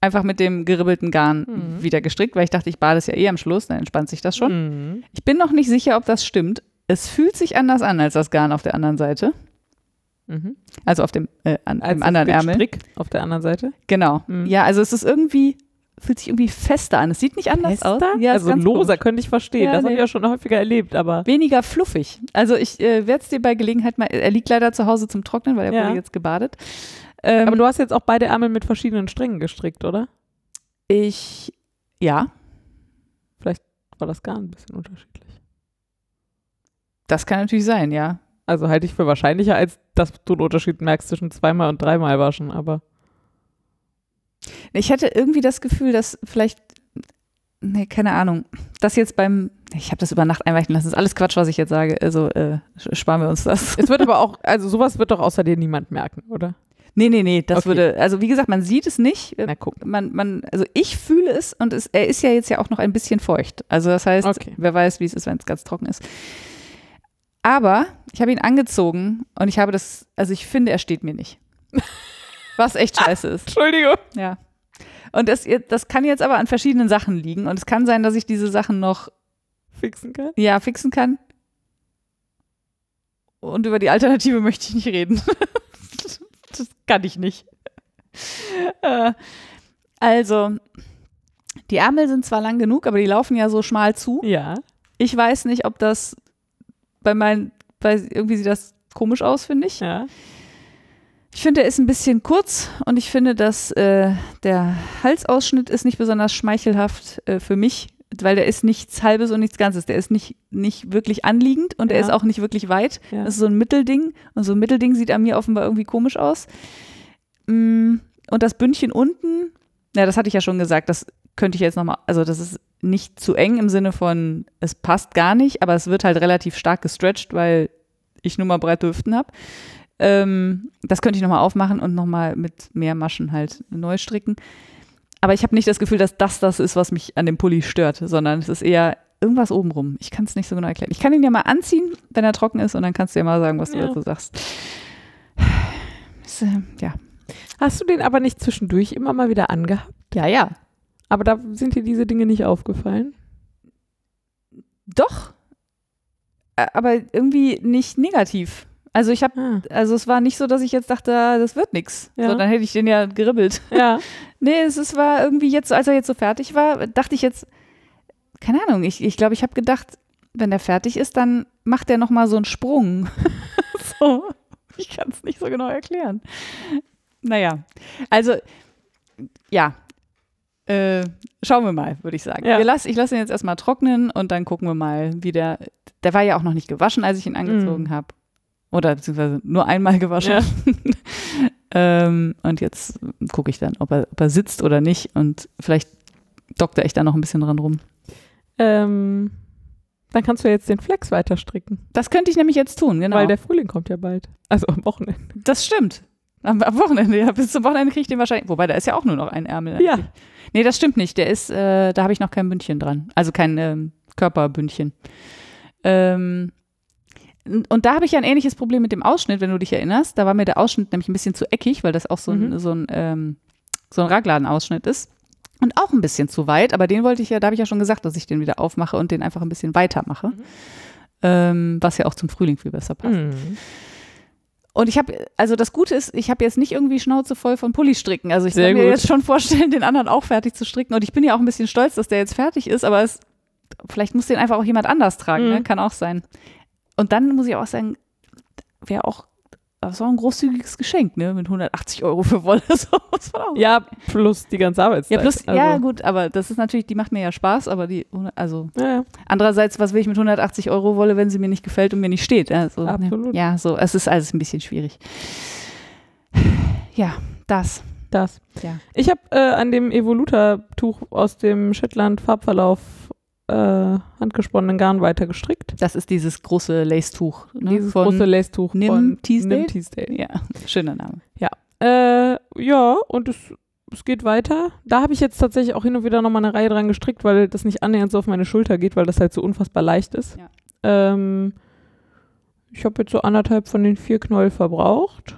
einfach mit dem geribbelten Garn Mhm. wieder gestrickt, weil ich dachte, ich bade es ja eh am Schluss, dann entspannt sich das schon. Mhm. Ich bin noch nicht sicher, ob das stimmt. Es fühlt sich anders an als das Garn auf der anderen Seite. Mhm. Also auf dem, äh, an, Als dem anderen Ärmel. Strick auf der anderen Seite. Genau. Mhm. Ja, also es ist irgendwie, fühlt sich irgendwie fester an. Es sieht nicht anders aus. Ja, also loser komisch. könnte ich verstehen. Ja, das habe nee. ich ja schon häufiger erlebt, aber Weniger fluffig. Also ich äh, werde es dir bei Gelegenheit mal, er liegt leider zu Hause zum Trocknen, weil er Ja. wurde jetzt gebadet. Ähm, aber du hast jetzt auch beide Ärmel mit verschiedenen Strängen gestrickt, oder? ich, ja, War das gar ein bisschen unterschiedlich? das kann natürlich sein, ja. Also halte ich für wahrscheinlicher, als dass du einen Unterschied merkst zwischen zweimal und dreimal waschen, aber Ich hatte irgendwie das Gefühl, dass vielleicht, nee, keine Ahnung, dass jetzt beim, ich habe das über Nacht einweichen lassen, das ist alles Quatsch, was ich jetzt sage, also äh, sparen wir uns das. es wird aber auch, [laughs] also sowas wird doch außer dir niemand merken, oder? Nee, nee, nee, das Okay. würde, also wie gesagt, man sieht es nicht. Na guck. Man, man, also ich fühle es und es, er ist ja jetzt ja auch noch ein bisschen feucht. Also das heißt, Okay. wer weiß, wie es ist, wenn es ganz trocken ist. Aber ich habe ihn angezogen und ich habe das, also ich finde, er steht mir nicht. [laughs] Was echt scheiße ist. Entschuldigung. Ja. Und das, das kann jetzt aber an verschiedenen Sachen liegen. Und es kann sein, dass ich diese Sachen noch Fixen kann? ja, fixen kann. Und über die Alternative [laughs] möchte ich nicht reden. [laughs] das kann ich nicht. Äh, also, die Ärmel sind zwar lang genug, aber die laufen ja so schmal zu. Ja. Ich weiß nicht, ob das bei meinen, bei irgendwie sieht das komisch aus, finde ich. Ja. Ich finde, er ist ein bisschen kurz und ich finde, dass äh, der Halsausschnitt ist nicht besonders schmeichelhaft äh, für mich, weil der ist nichts Halbes und nichts Ganzes. Der ist nicht, nicht wirklich anliegend und er Ja. ist auch nicht wirklich weit. Ja. Das ist so ein Mittelding und so ein Mittelding sieht an mir offenbar irgendwie komisch aus. Mm, Und das Bündchen unten, ja, das hatte ich ja schon gesagt, das könnte ich jetzt nochmal, also das ist nicht zu eng im Sinne von, es passt gar nicht, aber es wird halt relativ stark gestretched, weil ich nun mal breite Hüften habe. Ähm, das könnte ich nochmal aufmachen und nochmal mit mehr Maschen halt neu stricken. Aber ich habe nicht das Gefühl, dass das das ist, was mich an dem Pulli stört, sondern es ist eher irgendwas obenrum. Ich kann es nicht so genau erklären. Ich kann ihn ja mal anziehen, wenn er trocken ist und dann kannst du ja mal sagen, was du Ja. dazu sagst. Ist, äh, ja. Hast du den aber nicht zwischendurch immer mal wieder angehabt? Ja, ja. Aber da sind dir diese Dinge nicht aufgefallen? Doch. Aber irgendwie nicht negativ. Also ich habe, Ah. also es war nicht so, dass ich jetzt dachte, ah, das wird nix. Ja. So, dann hätte ich den ja geribbelt. [laughs] Ja. Nee, es ist, war irgendwie jetzt, als er jetzt so fertig war, dachte ich jetzt, keine Ahnung, ich glaube, ich, glaub, ich habe gedacht, wenn der fertig ist, dann macht er noch mal so einen Sprung. [laughs] so, ich kann es nicht so genau erklären. Naja, also, ja, äh, schauen wir mal, würde ich sagen. Ja. Wir lass, ich lasse ihn jetzt erstmal trocknen und dann gucken wir mal, wie der, der war ja auch noch nicht gewaschen, als ich ihn angezogen Mhm. habe. Oder beziehungsweise nur einmal gewaschen. Ja. [laughs] ähm, und jetzt gucke ich dann, ob er, ob er sitzt oder nicht. Und vielleicht dokter ich da noch ein bisschen dran rum. Ähm, dann kannst du jetzt den Flex weiter stricken. Das könnte ich nämlich jetzt tun, genau. Weil der Frühling kommt ja bald. Also am Wochenende. das stimmt. Am, am Wochenende, ja. Bis zum Wochenende kriege ich den wahrscheinlich. Wobei, da ist ja auch nur noch ein Ärmel. Ja. eigentlich. Nee, das stimmt nicht. Der ist, äh, da habe ich noch kein Bündchen dran. Also kein ähm, Körperbündchen. Ähm, und da habe ich ja ein ähnliches Problem mit dem Ausschnitt, wenn du dich erinnerst. Da war mir der Ausschnitt nämlich ein bisschen zu eckig, weil das auch so ein, Mhm. so ein, ähm, so ein Ragladenausschnitt ist. Und auch ein bisschen zu weit, aber den wollte ich ja, da habe ich ja schon gesagt, dass ich den wieder aufmache und den einfach ein bisschen weiter mache. Mhm. Ähm, was ja auch zum Frühling viel besser passt. Mhm. Und ich habe, also das Gute ist, ich habe jetzt nicht irgendwie Schnauze voll von Pulli stricken. Also ich Sehr kann mir gut. jetzt schon vorstellen, den anderen auch fertig zu stricken. Und ich bin ja auch ein bisschen stolz, dass der jetzt fertig ist, aber es, vielleicht muss den einfach auch jemand anders tragen, Mhm. ne? kann auch sein. Und dann muss ich auch sagen, wäre auch, das war ein großzügiges Geschenk, ne? Mit 180 Euro für Wolle. [laughs] Ja, plus die ganze Arbeitszeit. ja, plus, also, ja, gut, aber das ist natürlich, die macht mir ja Spaß, aber die, also Ja, ja. andererseits, was will ich mit 180 Euro Wolle, wenn sie mir nicht gefällt und mir nicht steht? Also, Absolut. Ja, so, es ist alles ein bisschen schwierig. Ja, das. Das. Ja. Ich habe äh, an dem Evoluta-Tuch aus dem Shetland Farbverlauf äh, handgesponnenen Garn weiter gestrickt. Das ist dieses große Lace-Tuch. Ne? Dieses von, große Lace-Tuch Nim von Teasdale? Nim Teasdale. Ja, [laughs] schöner Name. Äh, ja, und es, es geht weiter. Da habe ich jetzt tatsächlich auch hin und wieder nochmal eine Reihe dran gestrickt, weil das nicht annähernd so auf meine Schulter geht, weil das halt so unfassbar leicht ist. Ja. Ähm, ich habe jetzt so anderthalb von den vier Knäuel verbraucht.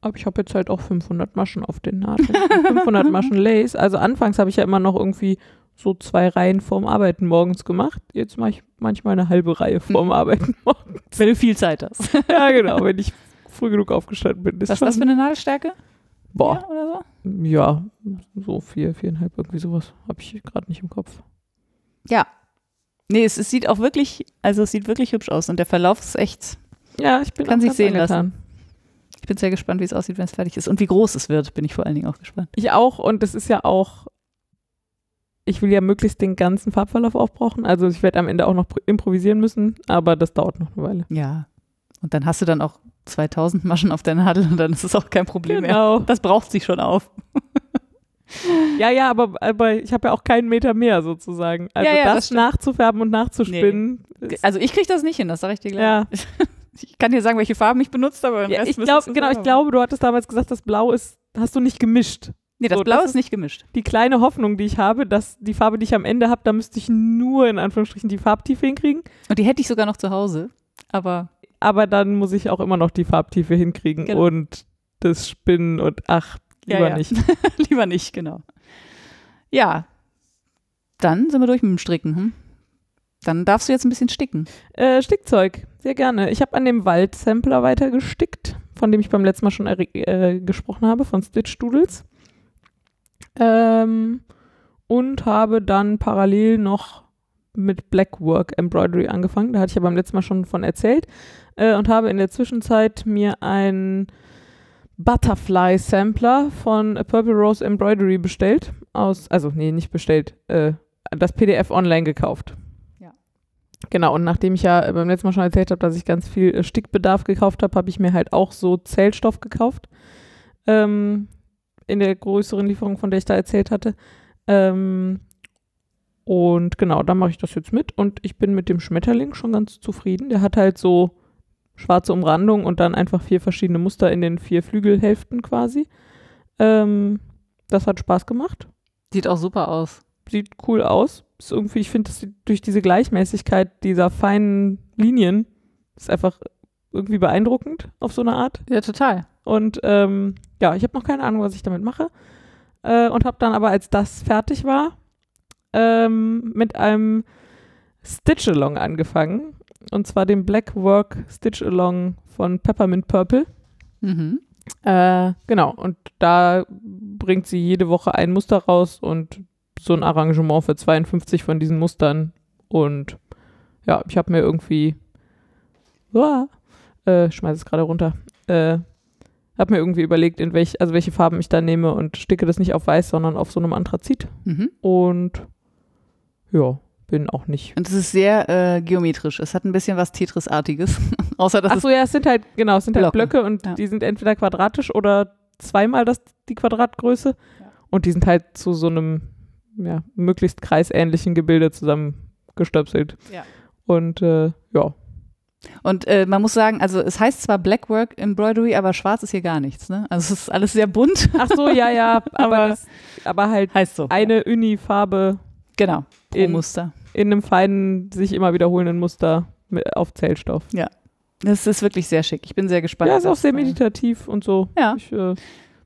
Aber ich habe jetzt halt auch 500 Maschen auf den Nadeln. [laughs] 500 Maschen Lace. Also anfangs habe ich ja immer noch irgendwie so zwei Reihen vorm Arbeiten morgens gemacht. Jetzt mache ich manchmal eine halbe Reihe vorm Arbeiten [laughs] morgens. Wenn du viel Zeit hast. Ja, genau. Wenn ich früh genug aufgestanden bin. Was ist das für eine Nadelstärke? Boah. Ja, oder so? Ja, so vier, viereinhalb, irgendwie sowas. Habe ich gerade nicht im Kopf. Ja. Nee, es, es sieht auch wirklich, also es sieht wirklich hübsch aus und der Verlauf ist echt, Ja, ich bin Kann sich sehen angetan. ich bin sehr gespannt, wie es aussieht, wenn es fertig ist und wie groß es wird, bin ich vor allen Dingen auch gespannt. Ich auch und das ist ja auch, ich will ja möglichst den ganzen Farbverlauf aufbrauchen. Also ich werde am Ende auch noch pr- improvisieren müssen, aber das dauert noch eine Weile. Ja. Und dann hast du dann auch 2000 Maschen auf der Nadel und dann ist es auch kein Problem mehr. Genau. Das braucht sich schon auf. [laughs] Ja, ja, aber, aber ich habe ja auch keinen Meter mehr sozusagen. Also Ja, ja, das das, nachzufärben und nachzuspinnen. ist- Also ich kriege das nicht hin, das sage ich dir gleich. ja. [laughs] Ich kann dir sagen, welche Farben ich benutzt habe. ja, ich du genau, ich glaube, du hattest damals gesagt, das Blau ist, hast du nicht gemischt. Nee, das So, Blau das ist nicht gemischt. Die kleine Hoffnung, die ich habe, dass die Farbe, die ich am Ende habe, da müsste ich nur in Anführungsstrichen die Farbtiefe hinkriegen. Und die hätte ich sogar noch zu Hause. Aber Aber dann muss ich auch immer noch die Farbtiefe hinkriegen Genau. und das Spinnen und ach, Ja, lieber ja. nicht. [laughs] lieber nicht, genau. Ja, dann sind wir durch mit dem Stricken. Hm? Dann darfst du jetzt ein bisschen sticken. Äh, Stickzeug, sehr gerne. Ich habe an dem Wald-Sampler weiter gestickt, von dem ich beim letzten Mal schon äh, gesprochen habe, von Stitch Doodles. Ähm, und habe dann parallel noch mit Blackwork Embroidery angefangen. Da hatte ich ja beim letzten Mal schon von erzählt. Äh, und habe in der Zwischenzeit mir einen Butterfly Sampler von Purple Rose Embroidery bestellt. Aus, also, nee, nicht bestellt, äh, das PDF online gekauft. Genau, und nachdem ich ja beim letzten Mal schon erzählt habe, dass ich ganz viel äh, Stickbedarf gekauft habe, habe ich mir halt auch so Zellstoff gekauft. Ähm, in der größeren Lieferung, von der ich da erzählt hatte. Ähm, und genau, da mache ich das jetzt mit und ich bin mit dem Schmetterling schon ganz zufrieden. Der hat halt so schwarze Umrandung und dann einfach vier verschiedene Muster in den vier Flügelhälften quasi. Ähm, das hat Spaß gemacht Sieht auch super aus. sieht cool aus. Ist irgendwie, ich finde, durch diese Gleichmäßigkeit dieser feinen Linien ist einfach irgendwie beeindruckend auf so eine Art. Ja, total. Und ähm, ja, ich habe noch keine Ahnung, was ich damit mache. Äh, und habe dann aber, als das fertig war, ähm, mit einem Stitch-Along angefangen. Und zwar dem Black Work Stitch-Along von Peppermint Purple. Mhm. Äh, genau, und da bringt sie jede Woche ein Muster raus und so ein Arrangement für 52 von diesen Mustern. Und ja, ich habe mir irgendwie, uah, äh, schmeiß es gerade runter, äh, habe mir irgendwie überlegt, in welch, also welche Farben ich da nehme und sticke das nicht auf weiß, sondern auf so einem Anthrazit. Mhm. Und ja, bin auch nicht. Und es ist sehr äh, geometrisch. Es hat ein bisschen was Tetris-artiges. [laughs] Außer dass Achso, ja, es sind halt, genau, es sind halt Blöcke. Blöcke und Ja. die sind entweder quadratisch oder zweimal das, die Quadratgröße. Ja. Und die sind halt zu so einem, ja, möglichst kreisähnlichen Gebilde zusammengestöpselt. Ja. Und äh, ja, es, und äh, man muss sagen, also es heißt zwar Blackwork Embroidery, aber schwarz ist hier gar nichts. Ne? Also es ist alles sehr bunt. ach so, ja, ja, [laughs] aber, Aber- das, aber halt heißt so. eine Uni-Farbe Genau. Pro in, Muster. in einem feinen, sich immer wiederholenden Muster mit, auf Zellstoff. Das ist wirklich sehr schick. Ich bin sehr gespannt. Ja, ist auch sehr meditativ und so. Ja. Ich äh,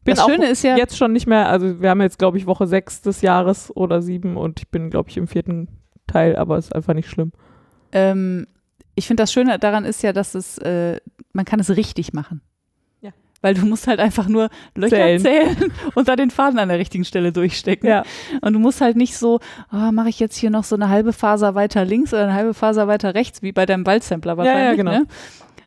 bin Das Schöne ist ja, jetzt schon nicht mehr, also wir haben jetzt, glaube ich, Woche sechs des Jahres oder sieben und ich bin, glaube ich, im vierten Teil, aber ist einfach nicht schlimm. ähm, ich finde das Schöne daran ist ja, dass es, äh, man kann es richtig machen. Ja. Weil du musst halt einfach nur Löcher Zählen. zählen, [laughs] und da den Faden an der richtigen Stelle durchstecken. Ja. Und du musst halt nicht so, oh, mache ich jetzt hier noch so eine halbe Faser weiter links oder eine halbe Faser weiter rechts, wie bei deinem Waldsampler wahrscheinlich. genau. Ne?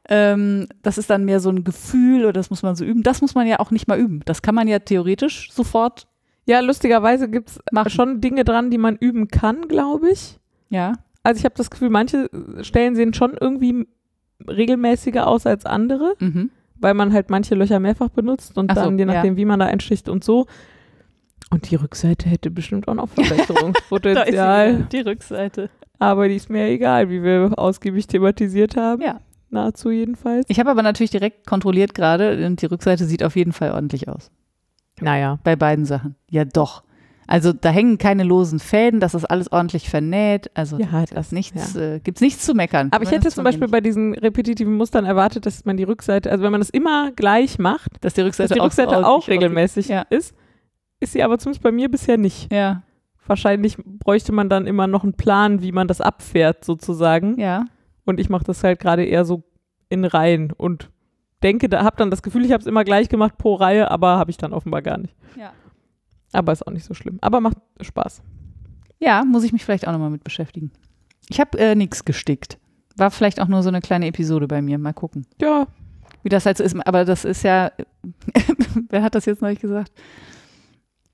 Ähm, das ist dann mehr so ein Gefühl oder das muss man so üben. Das muss man ja auch nicht mal üben. Das kann man ja theoretisch sofort Ja, lustigerweise gibt es schon Dinge dran, die man üben kann, glaube ich. Ja. Also ich habe das Gefühl, manche Stellen sehen schon irgendwie regelmäßiger aus als andere, Mhm. weil man halt manche Löcher mehrfach benutzt und so, dann je ja. nachdem, wie man da einsticht und so. Und die Rückseite hätte bestimmt auch noch [laughs] Verbesserungspotenzial. die Rückseite. aber die ist mir egal, wie wir ausgiebig thematisiert haben. Ja. Nahezu jedenfalls. Ich habe aber natürlich direkt kontrolliert gerade und die Rückseite sieht auf jeden Fall ordentlich aus. Naja. Bei beiden Sachen. Ja, doch. Also da hängen keine losen Fäden, das ist alles ordentlich vernäht. Also Ja, da das- nichts, ja. äh, gibt's nichts zu meckern. Aber ich hätte zum Beispiel bei diesen repetitiven Mustern erwartet, dass man die Rückseite, also wenn man das immer gleich macht, dass die dass Rückseite, die Rückseite auch, auch, regelmäßig Ja. ist. Ist sie aber zumindest bei mir bisher nicht. Ja, Wahrscheinlich bräuchte man dann immer noch einen Plan, wie man das abfährt, sozusagen. ja. Und ich mache das halt gerade eher so in Reihen und denke, da habe dann das Gefühl, ich habe es immer gleich gemacht pro Reihe, aber habe ich dann offenbar gar nicht. Ja. Aber ist auch nicht so schlimm. Aber macht Spaß. Ja, muss ich mich vielleicht auch nochmal mit beschäftigen. Ich habe äh, nichts gestickt. War vielleicht auch nur so eine kleine Episode bei mir. Mal gucken, Ja, wie das halt so ist. Aber das ist ja, [laughs] wer hat das jetzt neulich gesagt?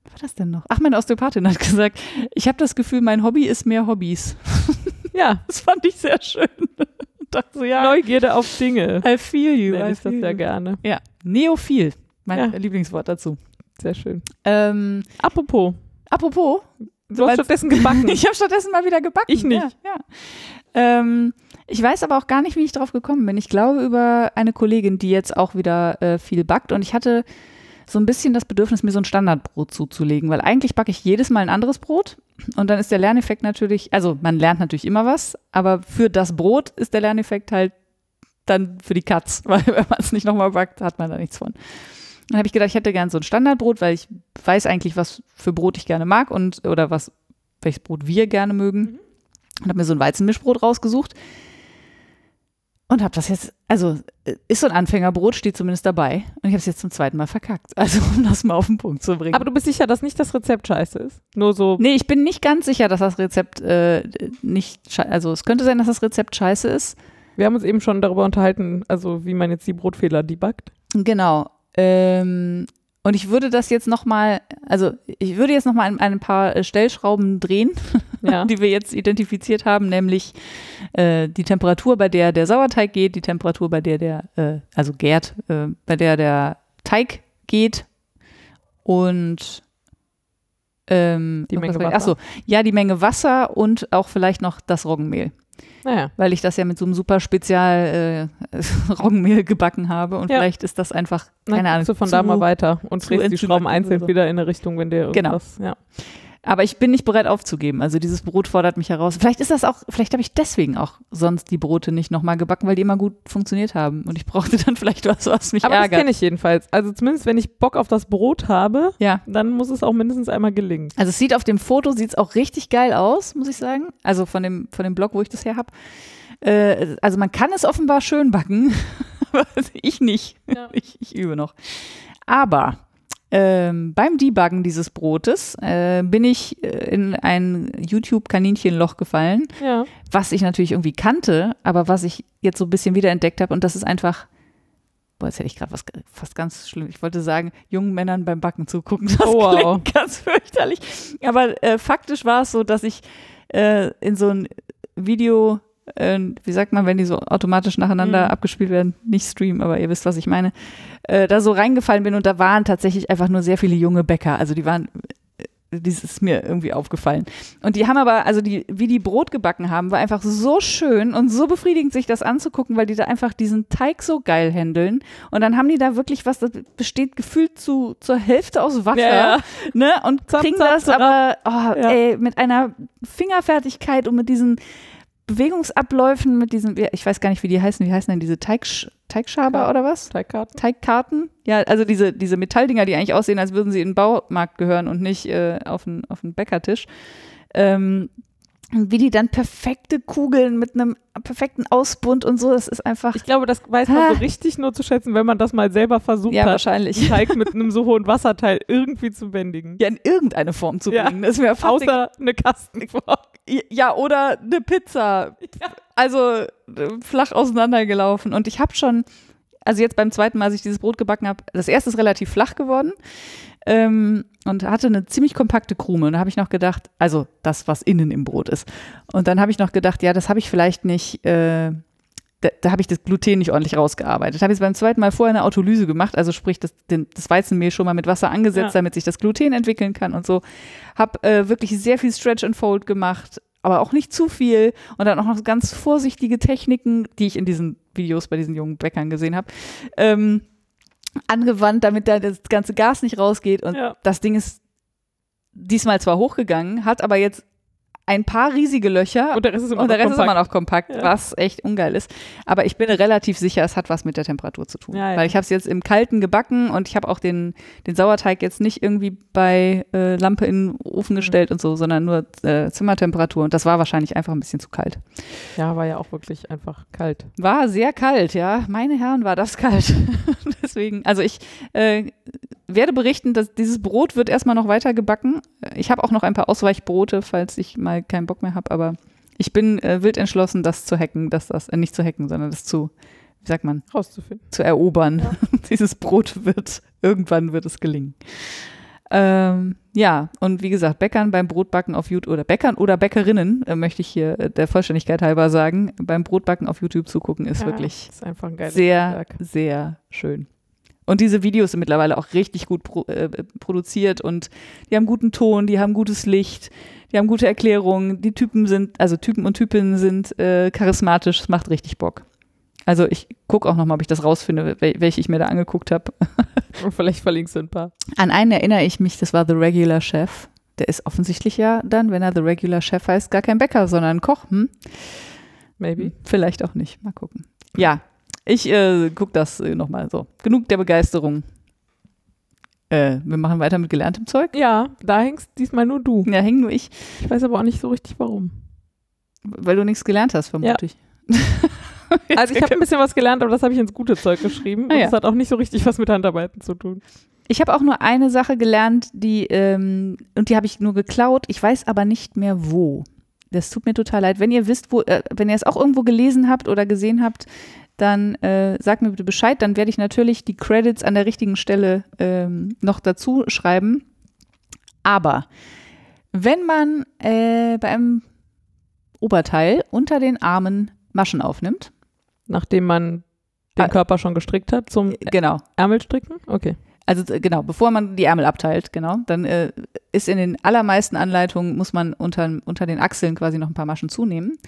Was war das denn noch? Ach, meine Osteopathin hat gesagt, ich habe das Gefühl, mein Hobby ist mehr Hobbys. [laughs] ja. Das fand ich sehr schön. [laughs] Dachte so, ja, Neugierde auf Dinge. I feel you. Nenne I ich das feel ja you. gerne. Ja, Neophil, mein Ja. Lieblingswort dazu. Sehr schön. Ähm, Apropos, apropos, du hast stattdessen gebacken. [laughs] ich habe stattdessen mal wieder gebacken. Ich nicht. Ja, ja. Ähm, ich weiß aber auch gar nicht, wie ich drauf gekommen bin. Ich glaube über eine Kollegin, die jetzt auch wieder äh, viel backt und ich hatte so ein bisschen das Bedürfnis, mir so ein Standardbrot zuzulegen, weil eigentlich backe ich jedes Mal ein anderes Brot und dann ist der Lerneffekt natürlich, also man lernt natürlich immer was, aber für das Brot ist der Lerneffekt halt dann für die Katz, [laughs] weil wenn man es nicht nochmal backt, hat man da nichts von. Dann habe ich gedacht, ich hätte gern so ein Standardbrot, weil ich weiß eigentlich, was für Brot ich gerne mag und oder was welches Brot wir gerne mögen. Und habe mir so ein Weizenmischbrot rausgesucht und habe das jetzt, also äh, ist so ein Anfängerbrot, steht zumindest dabei. Und ich habe es jetzt zum zweiten Mal verkackt. [laughs] Also um das mal auf den Punkt zu bringen. Aber du bist sicher, dass nicht das Rezept scheiße ist? Nur so, nee, ich bin nicht ganz sicher, dass das Rezept äh, nicht, schei- also es könnte sein, dass das Rezept scheiße ist. wir haben uns eben schon darüber unterhalten, also wie man jetzt die Brotfehler debuggt. Genau. Ähm, und ich würde das jetzt nochmal, also ich würde jetzt nochmal ein, ein paar äh, Stellschrauben drehen, [laughs] Ja. die wir jetzt identifiziert haben, nämlich äh, die Temperatur, bei der der Sauerteig geht, die Temperatur, bei der der, äh, also gärt, äh, bei der der Teig geht und ähm, Die Menge Wasser. Ach so, ja, die Menge Wasser und auch vielleicht noch das Roggenmehl, Naja. weil ich das ja mit so einem super Spezial äh, [laughs] Roggenmehl gebacken habe und Ja. vielleicht ist das einfach, keine Ahnung, du von zu- da mal weiter und drehst die Schrauben einzeln so. wieder in eine Richtung, wenn dir Genau. irgendwas, ja. Aber ich bin nicht bereit aufzugeben. Also dieses Brot fordert mich heraus. Vielleicht ist das auch, vielleicht habe ich deswegen auch sonst die Brote nicht nochmal gebacken, weil die immer gut funktioniert haben. Und ich brauchte dann [laughs] vielleicht was, was mich Aber das ärgert. kenne ich jedenfalls. Also zumindest, wenn ich Bock auf das Brot habe, Ja. dann muss es auch mindestens einmal gelingen. Also es sieht auf dem Foto, sieht es auch richtig geil aus, muss ich sagen. Also von dem, von dem Blog, wo ich das her habe. Äh, also man kann es offenbar schön backen, [laughs] aber ich nicht. Ja. Ich, ich übe noch. Aber ähm, beim Debuggen dieses Brotes äh, bin ich äh, in ein YouTube-Kaninchenloch gefallen. Ja. was ich natürlich irgendwie kannte, aber was ich jetzt so ein bisschen wiederentdeckt habe und das ist einfach, boah, jetzt hätte ich gerade was fast ganz schlimm. Ich wollte sagen, jungen Männern beim Backen zugucken. Das Oh, wow. klingt ganz fürchterlich. Aber äh, faktisch war es so, dass ich äh, in so ein Video, äh, wie sagt man, wenn die so automatisch nacheinander Mhm. abgespielt werden, nicht Stream, aber ihr wisst, was ich meine, äh, da so reingefallen bin und da waren tatsächlich einfach nur sehr viele junge Bäcker. Also die waren das ist mir irgendwie aufgefallen. Und die haben aber, also die, wie die Brot gebacken haben, war einfach so schön und so befriedigend, sich das anzugucken, weil die da einfach diesen Teig so geil handeln. Und dann haben die da wirklich was, das besteht gefühlt zu, zur Hälfte aus Wasser. Ja, ja. Ne? Und Zap, kriegen zap, das zap. aber oh, Ja. ey, mit einer Fingerfertigkeit und mit diesen Bewegungsabläufen, mit diesen, ich weiß gar nicht, wie die heißen, wie heißen denn diese Teigsch Teigschaber Ja. oder was? Teigkarten. Teigkarten? Ja, also diese, diese Metalldinger, die eigentlich aussehen, als würden sie in den Baumarkt gehören und nicht äh, auf den, auf den Bäckertisch. Ähm, und wie die dann perfekte Kugeln mit einem perfekten Ausbund und so, das ist einfach. Ich glaube, das weiß man Ah. so richtig nur zu schätzen, wenn man das mal selber versucht ja, hat, wahrscheinlich. Teig mit einem so hohen Wasserteil irgendwie zu bändigen. Ja, in irgendeine Form zu Ja. bringen. Das ist mir fast Außer eine Kastenform. Ja, oder eine Pizza. Also äh, flach auseinandergelaufen. Und ich habe schon, also jetzt beim zweiten Mal, als ich dieses Brot gebacken habe, das erste ist relativ flach geworden ähm, und hatte eine ziemlich kompakte Krume. Und da habe ich noch gedacht, also das, was innen im Brot ist. Und dann habe ich noch gedacht, ja, das habe ich vielleicht nicht. Äh, da, da habe ich das Gluten nicht ordentlich rausgearbeitet. Habe jetzt beim zweiten Mal vorher eine Autolyse gemacht, also sprich das, den, das Weizenmehl schon mal mit Wasser angesetzt, Ja. damit sich das Gluten entwickeln kann und so. Habe äh, wirklich sehr viel Stretch and Fold gemacht, aber auch nicht zu viel und dann auch noch ganz vorsichtige Techniken, die ich in diesen Videos bei diesen jungen Bäckern gesehen habe, ähm, angewandt, damit da das ganze Gas nicht rausgeht und Ja. das Ding ist diesmal zwar hochgegangen, hat aber jetzt ein paar riesige Löcher Und der Rest ist immer, noch Rest ist kompakt. immer noch kompakt, Ja. was echt ungeil ist. Aber ich bin relativ sicher, es hat was mit der Temperatur zu tun. Ja, ja. Weil ich habe es jetzt im Kalten gebacken und ich habe auch den, den Sauerteig jetzt nicht irgendwie bei äh, Lampe in den Ofen Mhm. gestellt und so, sondern nur äh, Zimmertemperatur. Und das war wahrscheinlich einfach ein bisschen zu kalt. Ja, war ja auch wirklich einfach kalt. War sehr kalt, ja. Meine Herren, war das kalt. [laughs] Deswegen, also ich äh, werde berichten, dass dieses Brot wird erstmal noch weiter gebacken. Ich habe auch noch ein paar Ausweichbrote, falls ich mal keinen Bock mehr habe, aber ich bin äh, wild entschlossen, das zu hacken, dass das, äh, nicht zu hacken, sondern das zu, wie sagt man, Rauszufinden. zu erobern. [laughs] Dieses Brot wird, irgendwann wird es gelingen. Ähm, ja, und wie gesagt, Bäckern beim Brotbacken auf YouTube oder Bäckern oder Bäckerinnen, äh, möchte ich hier äh, der Vollständigkeit halber sagen, beim Brotbacken auf YouTube zugucken ist Ja, wirklich Ist einfach ein geiles sehr, Handwerk. sehr schön. Und diese Videos sind mittlerweile auch richtig gut pro, äh, produziert und die haben guten Ton, die haben gutes Licht, die haben gute Erklärungen. Die Typen sind, also Typen und Typinnen sind äh, charismatisch, es macht richtig Bock. Also ich gucke auch nochmal, ob ich das rausfinde, wel welche ich mir da angeguckt habe. [laughs] Und vielleicht verlinkst du ein paar. An einen erinnere ich mich, das war The Regular Chef. Der ist offensichtlich ja dann, wenn er The Regular Chef heißt, gar kein Bäcker, sondern Koch. Hm? Maybe. Vielleicht auch nicht. Mal gucken. Ja, ich äh, gucke das äh, nochmal so. Genug der Begeisterung. Äh, wir machen weiter mit gelerntem Zeug. Ja, da hängst diesmal nur du. Ja, häng nur ich, Ich weiß aber auch nicht so richtig warum. weil du nichts gelernt hast, vermute ich. [laughs] Also ich habe ein bisschen was gelernt, aber das habe ich ins gute Zeug geschrieben. Und Ah, ja. das hat auch nicht so richtig was mit Handarbeiten zu tun. Ich habe auch nur eine Sache gelernt, die, ähm, und die habe ich nur geklaut. Ich weiß aber nicht mehr wo. Das tut mir total leid. Wenn ihr wisst, wo, äh, wenn ihr es auch irgendwo gelesen habt oder gesehen habt, dann äh, sagt mir bitte Bescheid. Dann werde ich natürlich die Credits an der richtigen Stelle ähm, noch dazu schreiben. Aber wenn man äh, bei einem Oberteil unter den Armen Maschen aufnimmt, Nachdem man den Ah. Körper schon gestrickt hat zum genau, Ärmelstricken? Okay. Also äh, genau, bevor man die Ärmel abteilt, genau, dann äh, ist in den allermeisten Anleitungen, muss man unter, unter den Achseln quasi noch ein paar Maschen zunehmen.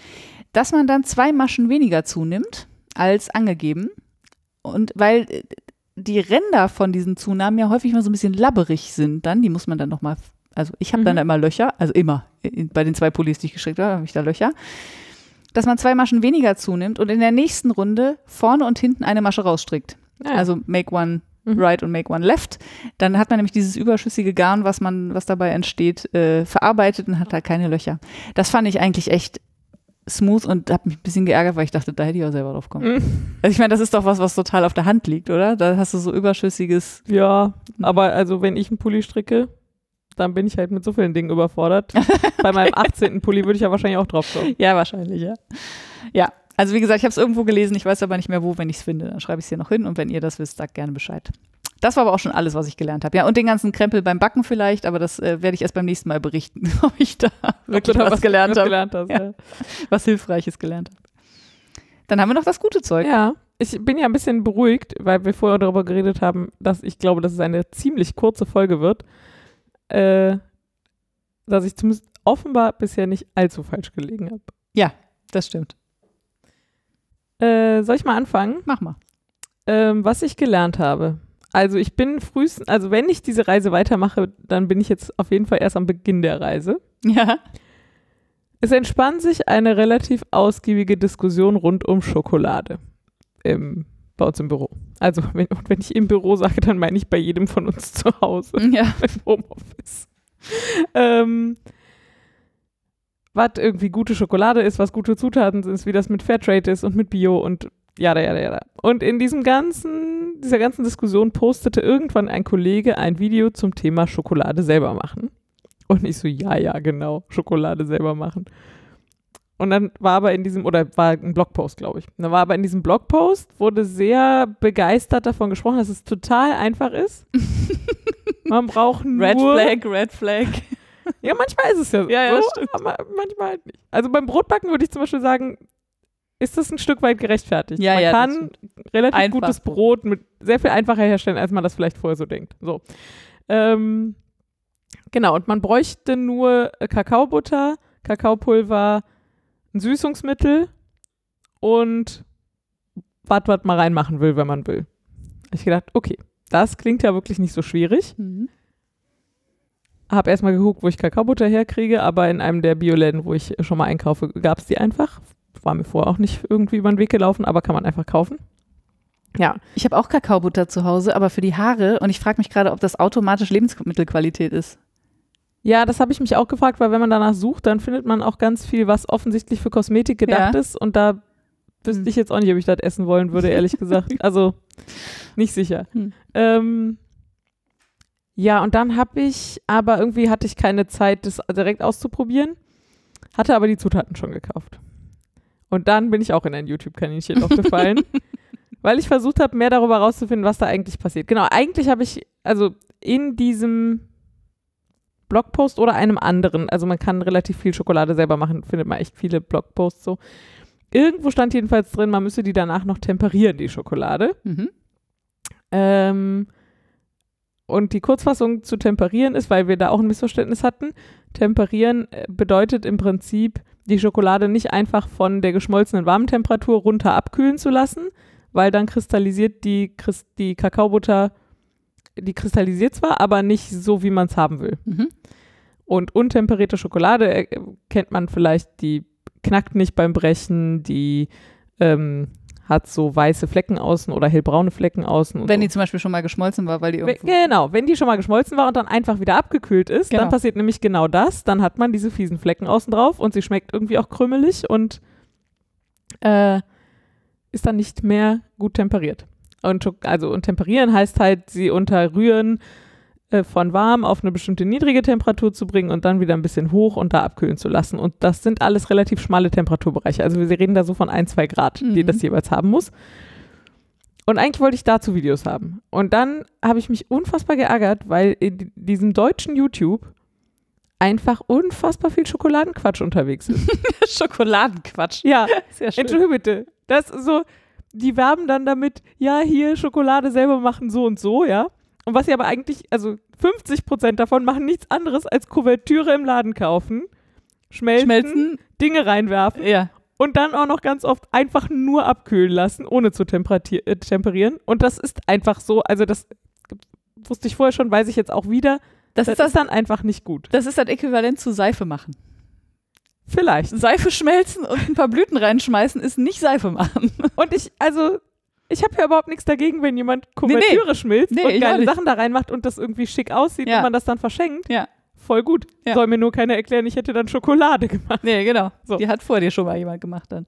Dass man dann zwei Maschen weniger zunimmt als angegeben. Und weil äh, die Ränder von diesen Zunahmen ja häufig mal so ein bisschen labberig sind, dann, die muss man dann nochmal, also ich habe dann Mhm. da immer Löcher, also immer, in, bei den zwei Pullis, die ich gestrickt habe, habe ich da Löcher. Dass man zwei Maschen weniger zunimmt und in der nächsten Runde vorne und hinten eine Masche rausstrickt. Ja, Also make one Mhm. right und make one left. Dann hat man nämlich dieses überschüssige Garn, was man, was dabei entsteht, äh, verarbeitet und hat da keine Löcher. Das fand ich eigentlich echt smooth und habe mich ein bisschen geärgert, weil ich dachte, da hätte ich auch selber drauf kommen. Mhm. Also ich meine, das ist doch was, was total auf der Hand liegt, oder? Da hast du so überschüssiges. Ja, aber also wenn ich einen Pulli stricke, dann bin ich halt mit so vielen Dingen überfordert. [laughs] Bei meinem 18. Pulli würde ich ja wahrscheinlich auch drauf kommen. Ja, wahrscheinlich, ja. Ja, also wie gesagt, ich habe es irgendwo gelesen, ich weiß aber nicht mehr wo, wenn ich es finde. Dann schreibe ich es hier noch hin und wenn ihr das wisst, sagt gerne Bescheid. Das war aber auch schon alles, was ich gelernt habe. Ja, und den ganzen Krempel beim Backen vielleicht, aber das äh, werde ich erst beim nächsten Mal berichten, [laughs] ob ich da wirklich da was, gelernt was habe, gelernt hast. Ja. Ja. was Hilfreiches gelernt habe. Dann haben wir noch das gute Zeug. ja, ich bin ja ein bisschen beruhigt, weil wir vorher darüber geredet haben, dass ich glaube, dass es eine ziemlich kurze Folge wird. Äh, dass ich zumindest offenbar bisher nicht allzu falsch gelegen habe. Das stimmt. Äh, soll ich mal anfangen? Mach mal. Ähm, was ich gelernt habe. Also ich bin frühestens, also wenn ich diese Reise weitermache, dann bin ich jetzt auf jeden Fall erst am Beginn der Reise. Ja. Es entspann sich eine relativ ausgiebige Diskussion rund um Schokolade im, bei uns im Büro. Also wenn, und wenn ich im Büro sage, dann meine ich bei jedem von uns zu Hause [laughs] Ja. im Homeoffice. ähm, was irgendwie gute Schokolade ist, was gute Zutaten sind, wie das mit Fairtrade ist und mit Bio und jada, jada, jada. Und in diesem ganzen, dieser ganzen Diskussion postete irgendwann ein Kollege ein Video zum Thema Schokolade selber machen. Und ich so, ja, ja, genau, Schokolade selber machen. Und dann war aber in diesem, oder war ein Blogpost, glaube ich. Dann war aber in diesem Blogpost, wurde sehr begeistert davon gesprochen, dass es total einfach ist. [laughs] Man braucht nur. Red Flag, Red Flag. Ja, manchmal ist es ja so. Ja, ja, stimmt. aber manchmal halt nicht. Also beim Brotbacken würde ich zum Beispiel sagen, ist das ein Stück weit gerechtfertigt. Ja, man ja, kann relativ Einfach gutes Brot. Mit sehr viel einfacher herstellen, als man das vielleicht vorher so denkt. So. Ähm, genau, und man bräuchte nur äh, Kakaobutter, Kakaopulver, ein Süßungsmittel und was, was man reinmachen will, wenn man will. Ich gedacht, okay, das klingt ja wirklich nicht so schwierig. Mhm. habe erstmal geguckt, wo ich Kakaobutter herkriege, aber in einem der Bioläden, wo ich schon mal einkaufe, gab es die einfach. War mir vorher auch nicht irgendwie über den Weg gelaufen, aber kann man einfach kaufen. Ja. Ich habe auch Kakaobutter zu Hause, aber für die Haare und ich frage mich gerade, ob das automatisch Lebensmittelqualität ist. Ja, das habe ich mich auch gefragt, weil wenn man danach sucht, dann findet man auch ganz viel, was offensichtlich für Kosmetik gedacht Ja. ist und da wüsste Hm. ich jetzt auch nicht, ob ich das essen wollen würde, ehrlich gesagt. [laughs] Also nicht sicher. Hm. Ähm, ja, und dann habe ich, aber irgendwie hatte ich keine Zeit, das direkt auszuprobieren, hatte aber die Zutaten schon gekauft. Und dann bin ich auch in ein YouTube-Kaninchen aufgefallen, [laughs] weil ich versucht habe, mehr darüber rauszufinden, was da eigentlich passiert. Genau, eigentlich habe ich, also in diesem Blogpost oder einem anderen, also man kann relativ viel Schokolade selber machen, findet man echt viele Blogposts so. Irgendwo stand jedenfalls drin, man müsse die danach noch temperieren, die Schokolade. Mhm. Ähm, und die Kurzfassung zu temperieren ist, weil wir da auch ein Missverständnis hatten. Temperieren äh, bedeutet im Prinzip, die Schokolade nicht einfach von der geschmolzenen Warmtemperatur runter abkühlen zu lassen, weil dann kristallisiert die, die Kakaobutter, die kristallisiert zwar, aber nicht so, wie man es haben will. Mhm. Und untemperierte Schokolade äh, kennt man vielleicht, die knackt nicht beim Brechen, die ähm, hat so weiße Flecken außen oder hellbraune Flecken außen. Und Wenn so. die zum Beispiel schon mal geschmolzen war, weil die irgendwo. Genau, wenn die schon mal geschmolzen war und dann einfach wieder abgekühlt ist, Genau. dann passiert nämlich genau das. Dann hat man diese fiesen Flecken außen drauf und sie schmeckt irgendwie auch krümelig und äh, ist dann nicht mehr gut temperiert. Und, also, und temperieren heißt halt, sie unter Rühren äh, von warm auf eine bestimmte niedrige Temperatur zu bringen und dann wieder ein bisschen hoch und da abkühlen zu lassen. Und das sind alles relativ schmale Temperaturbereiche. Also wir reden da so von ein, zwei Grad, die Mhm. das jeweils haben muss. Und eigentlich wollte ich dazu Videos haben. Und dann habe ich mich unfassbar geärgert, weil in diesem deutschen YouTube einfach unfassbar viel Schokoladenquatsch unterwegs ist. [laughs] Schokoladenquatsch. ja, [laughs] Sehr schön. Entschuldigung bitte. Das so, die werben dann damit, ja, hier Schokolade selber machen so und so, ja. Und was sie aber eigentlich, also 50 Prozent davon machen nichts anderes als Kuvertüre im Laden kaufen, schmelzen, Schmelzen. Dinge reinwerfen Ja. und dann auch noch ganz oft einfach nur abkühlen lassen, ohne zu äh, temperieren. Und das ist einfach so, also das wusste ich vorher schon, weiß ich jetzt auch wieder. Das, Das, ist das, ist dann einfach nicht gut. das ist das Äquivalent zu Seife machen. Vielleicht. Seife schmelzen und ein paar Blüten reinschmeißen ist nicht Seife machen. Und ich, also, ich habe ja überhaupt nichts dagegen, wenn jemand nee. Kuvertüre schmilzt Nee, und geile. Sachen da reinmacht und das irgendwie schick aussieht Ja. und man das dann verschenkt. Ja. Voll gut. Ja. Soll mir nur keiner erklären, ich hätte dann Schokolade gemacht. Nee, genau. So. Die hat vor dir schon mal jemand gemacht dann.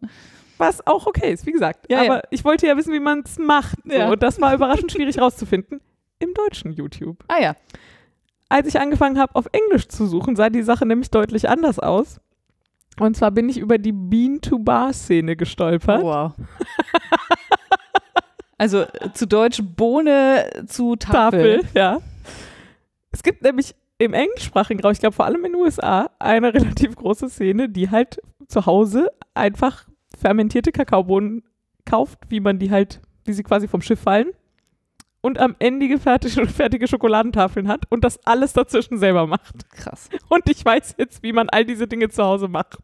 Was auch okay ist, wie gesagt. Ja, Aber ich wollte ja wissen, wie man es macht. So. Und das war überraschend schwierig rauszufinden. Im deutschen YouTube. Ah ja. Als ich angefangen habe, auf Englisch zu suchen, sah die Sache nämlich deutlich anders aus. Und zwar bin ich über die Bean-to-Bar-Szene gestolpert. Wow. [laughs] also äh, zu Deutsch Bohne zu Tafel. Tafel, ja. Es gibt nämlich im englischsprachigen Raum, ich glaube vor allem in den USA, eine [laughs] relativ große Szene, die halt zu Hause einfach fermentierte Kakaobohnen kauft, wie man die halt, wie sie quasi vom Schiff fallen und am Ende fertige, [laughs] fertige Schokoladentafeln hat und das alles dazwischen selber macht. Krass. Und ich weiß jetzt, wie man all diese Dinge zu Hause macht.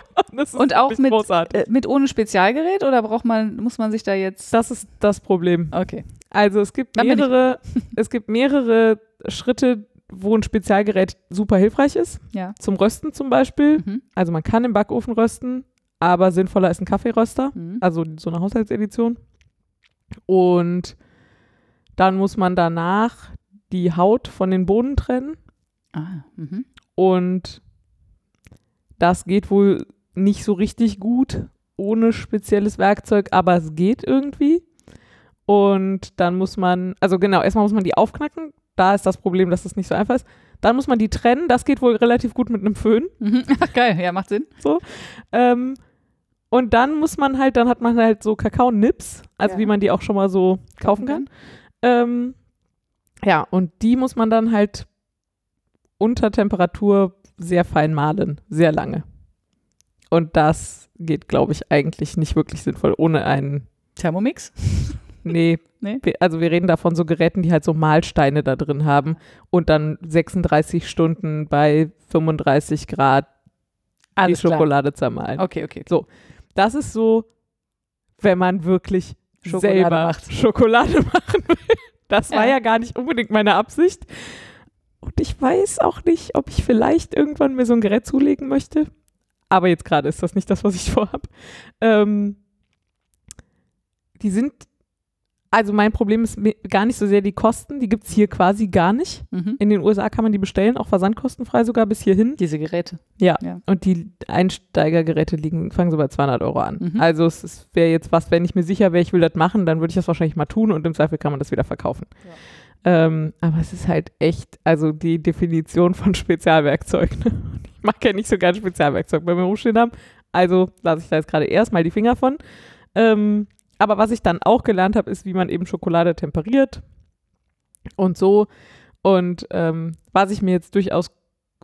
[laughs] Und, auch mit, äh, mit ohne Spezialgerät oder braucht man, muss man sich da jetzt. Das ist das Problem. Okay. Also es gibt mehrere, [laughs] es gibt mehrere Schritte, wo ein Spezialgerät super hilfreich ist. Ja. Zum Rösten zum Beispiel. Mhm. Also man kann im Backofen rösten, aber sinnvoller ist ein Kaffeeröster, Mhm. also so eine Haushaltsedition. Und dann muss man danach die Haut von den Bohnen trennen. Ah, mhm. Und das geht wohl nicht so richtig gut ohne spezielles Werkzeug, aber es geht irgendwie. Und dann muss man, also genau, erstmal muss man die aufknacken. Da ist das Problem, dass das nicht so einfach ist. Dann muss man die trennen. Das geht wohl relativ gut mit einem Föhn. Mhm. [laughs] Ach, geil, ja, macht Sinn. Ähm, und dann muss man halt, dann hat man halt so Kakao-Nips, also Ja. wie man die auch schon mal so kaufen kann. Ähm, ja, und die muss man dann halt unter Temperatur sehr fein mahlen, sehr lange. Und das geht, glaube ich, eigentlich nicht wirklich sinnvoll ohne einen, Thermomix? [laughs] nee, Nee? also wir reden da von so Geräten, die halt so Mahlsteine da drin haben und dann 36 Stunden bei 35 Grad Alles die klar. Schokolade zermahlen. Okay, okay. Das ist so, wenn man wirklich Schokolade selber macht. Schokolade [laughs] machen will. Das war Ja. ja gar nicht unbedingt meine Absicht. Und ich weiß auch nicht, ob ich vielleicht irgendwann mir so ein Gerät zulegen möchte. Aber jetzt gerade ist das nicht das, was ich [laughs] vorhab. Ähm, die sind, also mein Problem ist gar nicht so sehr die Kosten, die gibt es hier quasi gar nicht. Mhm. In den USA kann man die bestellen, auch versandkostenfrei sogar bis hierhin. Diese Geräte. Ja. Ja. Und die Einsteigergeräte liegen, fangen so bei 200 Euro an. Mhm. Also es wäre jetzt was, wenn ich mir sicher wäre, ich will das machen, dann würde ich das wahrscheinlich mal tun und im Zweifel kann man das wieder verkaufen. Ähm, aber es ist halt echt, also die Definition von Spezialwerkzeug. Ne? Ich mag ja nicht so gerne Spezialwerkzeug bei mir rumstehen haben. Also lasse ich da jetzt gerade erstmal die Finger von. Ähm, aber was ich dann auch gelernt habe, ist, wie man eben Schokolade temperiert und so. Und ähm, was ich mir jetzt durchaus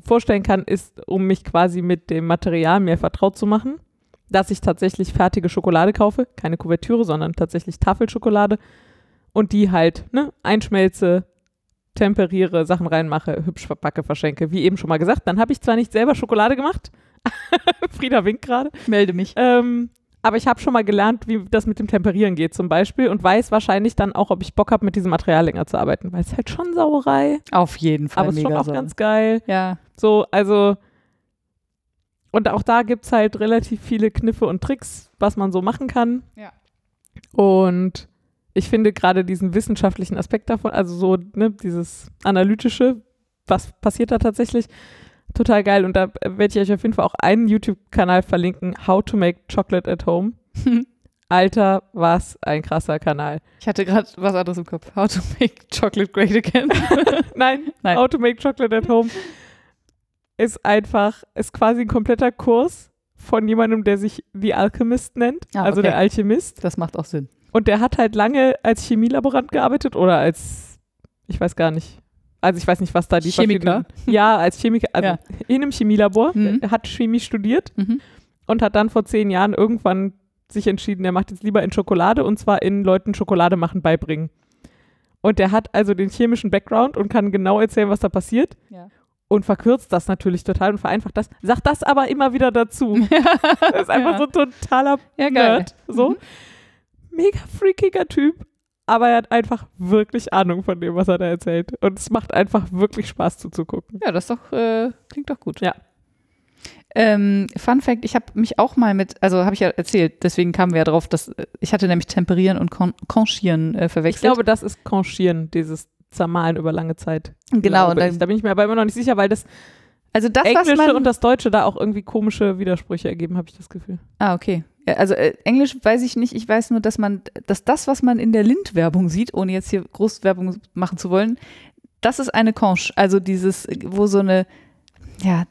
vorstellen kann, ist, um mich quasi mit dem Material mehr vertraut zu machen, dass ich tatsächlich fertige Schokolade kaufe, keine Kuvertüre, sondern tatsächlich Tafelschokolade und die halt ne, einschmelze, temperiere, Sachen reinmache, hübsch verpacke, verschenke, wie eben schon mal gesagt. Dann habe ich zwar nicht selber Schokolade gemacht, [laughs] Frieda winkt gerade, Ich melde mich. ähm, aber ich habe schon mal gelernt, wie das mit dem Temperieren geht zum Beispiel und weiß wahrscheinlich dann auch, ob ich Bock habe, mit diesem Material länger zu arbeiten, weil es halt schon Sauerei, Auf jeden Fall. aber es ist schon auch Sauer. ganz geil. Ja. So, also und auch da gibt es halt relativ viele Kniffe und Tricks, was man so machen kann. Ja. Und ich finde gerade diesen wissenschaftlichen Aspekt davon, also so, ne, dieses analytische, was passiert da tatsächlich, total geil. Und da werde ich euch auf jeden Fall auch einen YouTube-Kanal verlinken, How to Make Chocolate at Home. [laughs] Alter, was ein krasser Kanal. Ich hatte gerade was anderes im Kopf. How to make chocolate great again. [laughs] Nein, Nein. How to Make Chocolate at Home ist einfach, ist quasi ein kompletter Kurs von jemandem, der sich The Alchemist nennt, Ah, also okay. der Alchemist. Das macht auch Sinn. Und der hat halt lange als Chemielaborant gearbeitet oder als, ich weiß gar nicht, also ich weiß nicht, was da die Chemiker? verschiedenen- Ja, als Chemiker, also Ja. in einem Chemielabor, Mhm. Er hat Chemie studiert Mhm. und hat dann vor zehn Jahren irgendwann sich entschieden, er macht jetzt lieber in Schokolade und zwar in Leuten Schokolade machen beibringen. Und der hat also den chemischen Background und kann genau erzählen, was da passiert. Ja. Und verkürzt das natürlich total und vereinfacht das. Sagt das aber immer wieder dazu. [laughs] Das ist einfach Ja. so ein totaler Ja, geil. Nerd. So. Mhm. Mega freakiger Typ. Aber er hat einfach wirklich Ahnung von dem, was er da erzählt. Und es macht einfach wirklich Spaß zuzugucken. Ja, das doch, äh, klingt doch gut. Ja. Ähm, Fun Fact, ich habe mich auch mal mit, also habe ich ja erzählt, deswegen kamen wir ja drauf, dass äh, ich hatte nämlich Temperieren und Con Conchieren äh, Ich verwechselt. glaube, das ist Conchieren, dieses Zermahlen über lange Zeit. genau, und dann, ich. Da bin ich mir aber immer noch nicht sicher, weil das also das, was Englische und das Deutsche da auch irgendwie komische Widersprüche ergeben, habe ich das Gefühl. ah, okay. Ja, also äh, Englisch weiß ich nicht, ich weiß nur, dass man, dass das, was man in der Lind-Werbung sieht, ohne jetzt hier Großwerbung machen zu wollen, das ist eine Conche, also dieses, wo so eine, ja,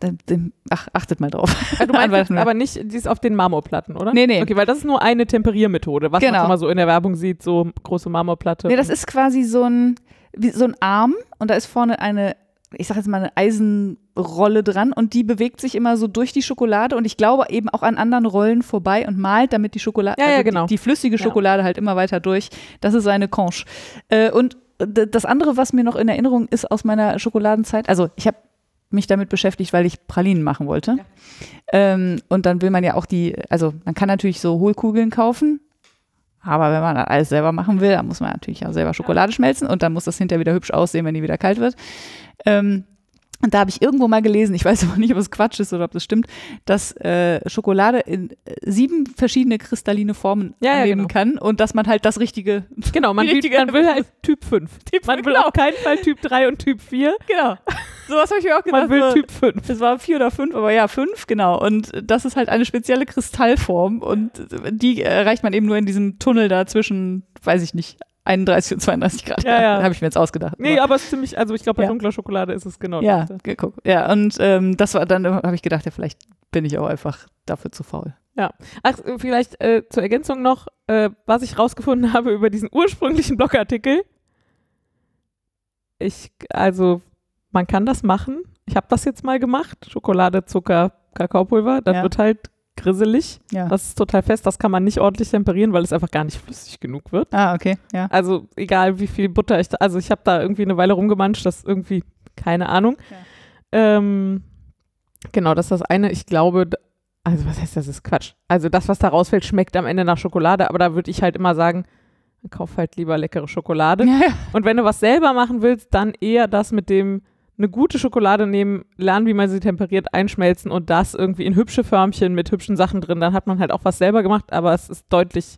ach, achtet mal drauf. Ah, du meinst [laughs] aber nicht, die ist auf den Marmorplatten, oder? Nee, nee. Okay, weil das ist nur eine Temperiermethode, was man Genau. schon mal so in der Werbung sieht, so große Marmorplatte. Nee, das ist quasi so ein, wie, so ein Arm und da ist vorne eine, ich sag jetzt mal, eine Eisenrolle dran und die bewegt sich immer so durch die Schokolade und ich glaube eben auch an anderen Rollen vorbei und malt damit die Schokolade, Ja, ja, also genau. die, die flüssige Ja. Schokolade halt immer weiter durch. Das ist eine Conche. Äh, und das andere, was mir noch in Erinnerung ist aus meiner Schokoladenzeit, also ich habe mich damit beschäftigt, weil ich Pralinen machen wollte. Ähm, und dann will man ja auch die, also man kann natürlich so Hohlkugeln kaufen, aber wenn man das alles selber machen will, dann muss man natürlich auch selber Schokolade schmelzen und dann muss das hinterher wieder hübsch aussehen, wenn die wieder kalt wird. Ähm, und da habe ich irgendwo mal gelesen, ich weiß [laughs] aber nicht, ob es Quatsch ist oder ob das stimmt, dass äh, Schokolade in äh, sieben verschiedene kristalline Formen Ja, ja, annehmen genau. kann und dass man halt das richtige, [laughs] Genau, man, will, man will halt Typ 5. [laughs] man will genau. auf keinen Fall Typ 3 und Typ 4. genau, sowas habe ich mir auch gedacht. Man will Typ 5. Das war vier oder fünf, aber ja, fünf, genau. Und das ist halt eine spezielle Kristallform und die erreicht man eben nur in diesem Tunnel da zwischen, weiß ich nicht, 31 und 32 Grad. Ja, ja. [laughs] Habe ich mir jetzt ausgedacht. Nee, aber, aber es ist ziemlich, also ich glaube, bei Ja. dunkler Schokolade ist es genau ja, das. geguckt. Ja, und ähm, das war dann, habe ich gedacht, ja, vielleicht bin ich auch einfach dafür zu faul. Ach, vielleicht äh, zur Ergänzung noch, äh, was ich rausgefunden [laughs] habe über diesen ursprünglichen Blogartikel. Ich, also, man kann das machen. Ich habe das jetzt mal gemacht. Schokolade, Zucker, Kakaopulver. Das Ja. wird halt grisselig. Ja. Das ist total fest. Das kann man nicht ordentlich temperieren, weil es einfach gar nicht flüssig genug wird. Ah, okay, ja. Also, egal wie viel Butter ich da, also ich habe da irgendwie eine Weile rumgemanscht, das irgendwie, keine Ahnung. Ähm, genau, das ist das eine. Ich glaube, also was heißt das ist Quatsch. Also das, was da rausfällt, schmeckt am Ende nach Schokolade, aber da würde ich halt immer sagen, kauf halt lieber leckere Schokolade. Ja, ja. Und wenn du was selber machen willst, dann eher das mit dem eine gute Schokolade nehmen, lernen, wie man sie temperiert, einschmelzen und das irgendwie in hübsche Förmchen mit hübschen Sachen drin. Dann hat man halt auch was selber gemacht, aber es ist deutlich,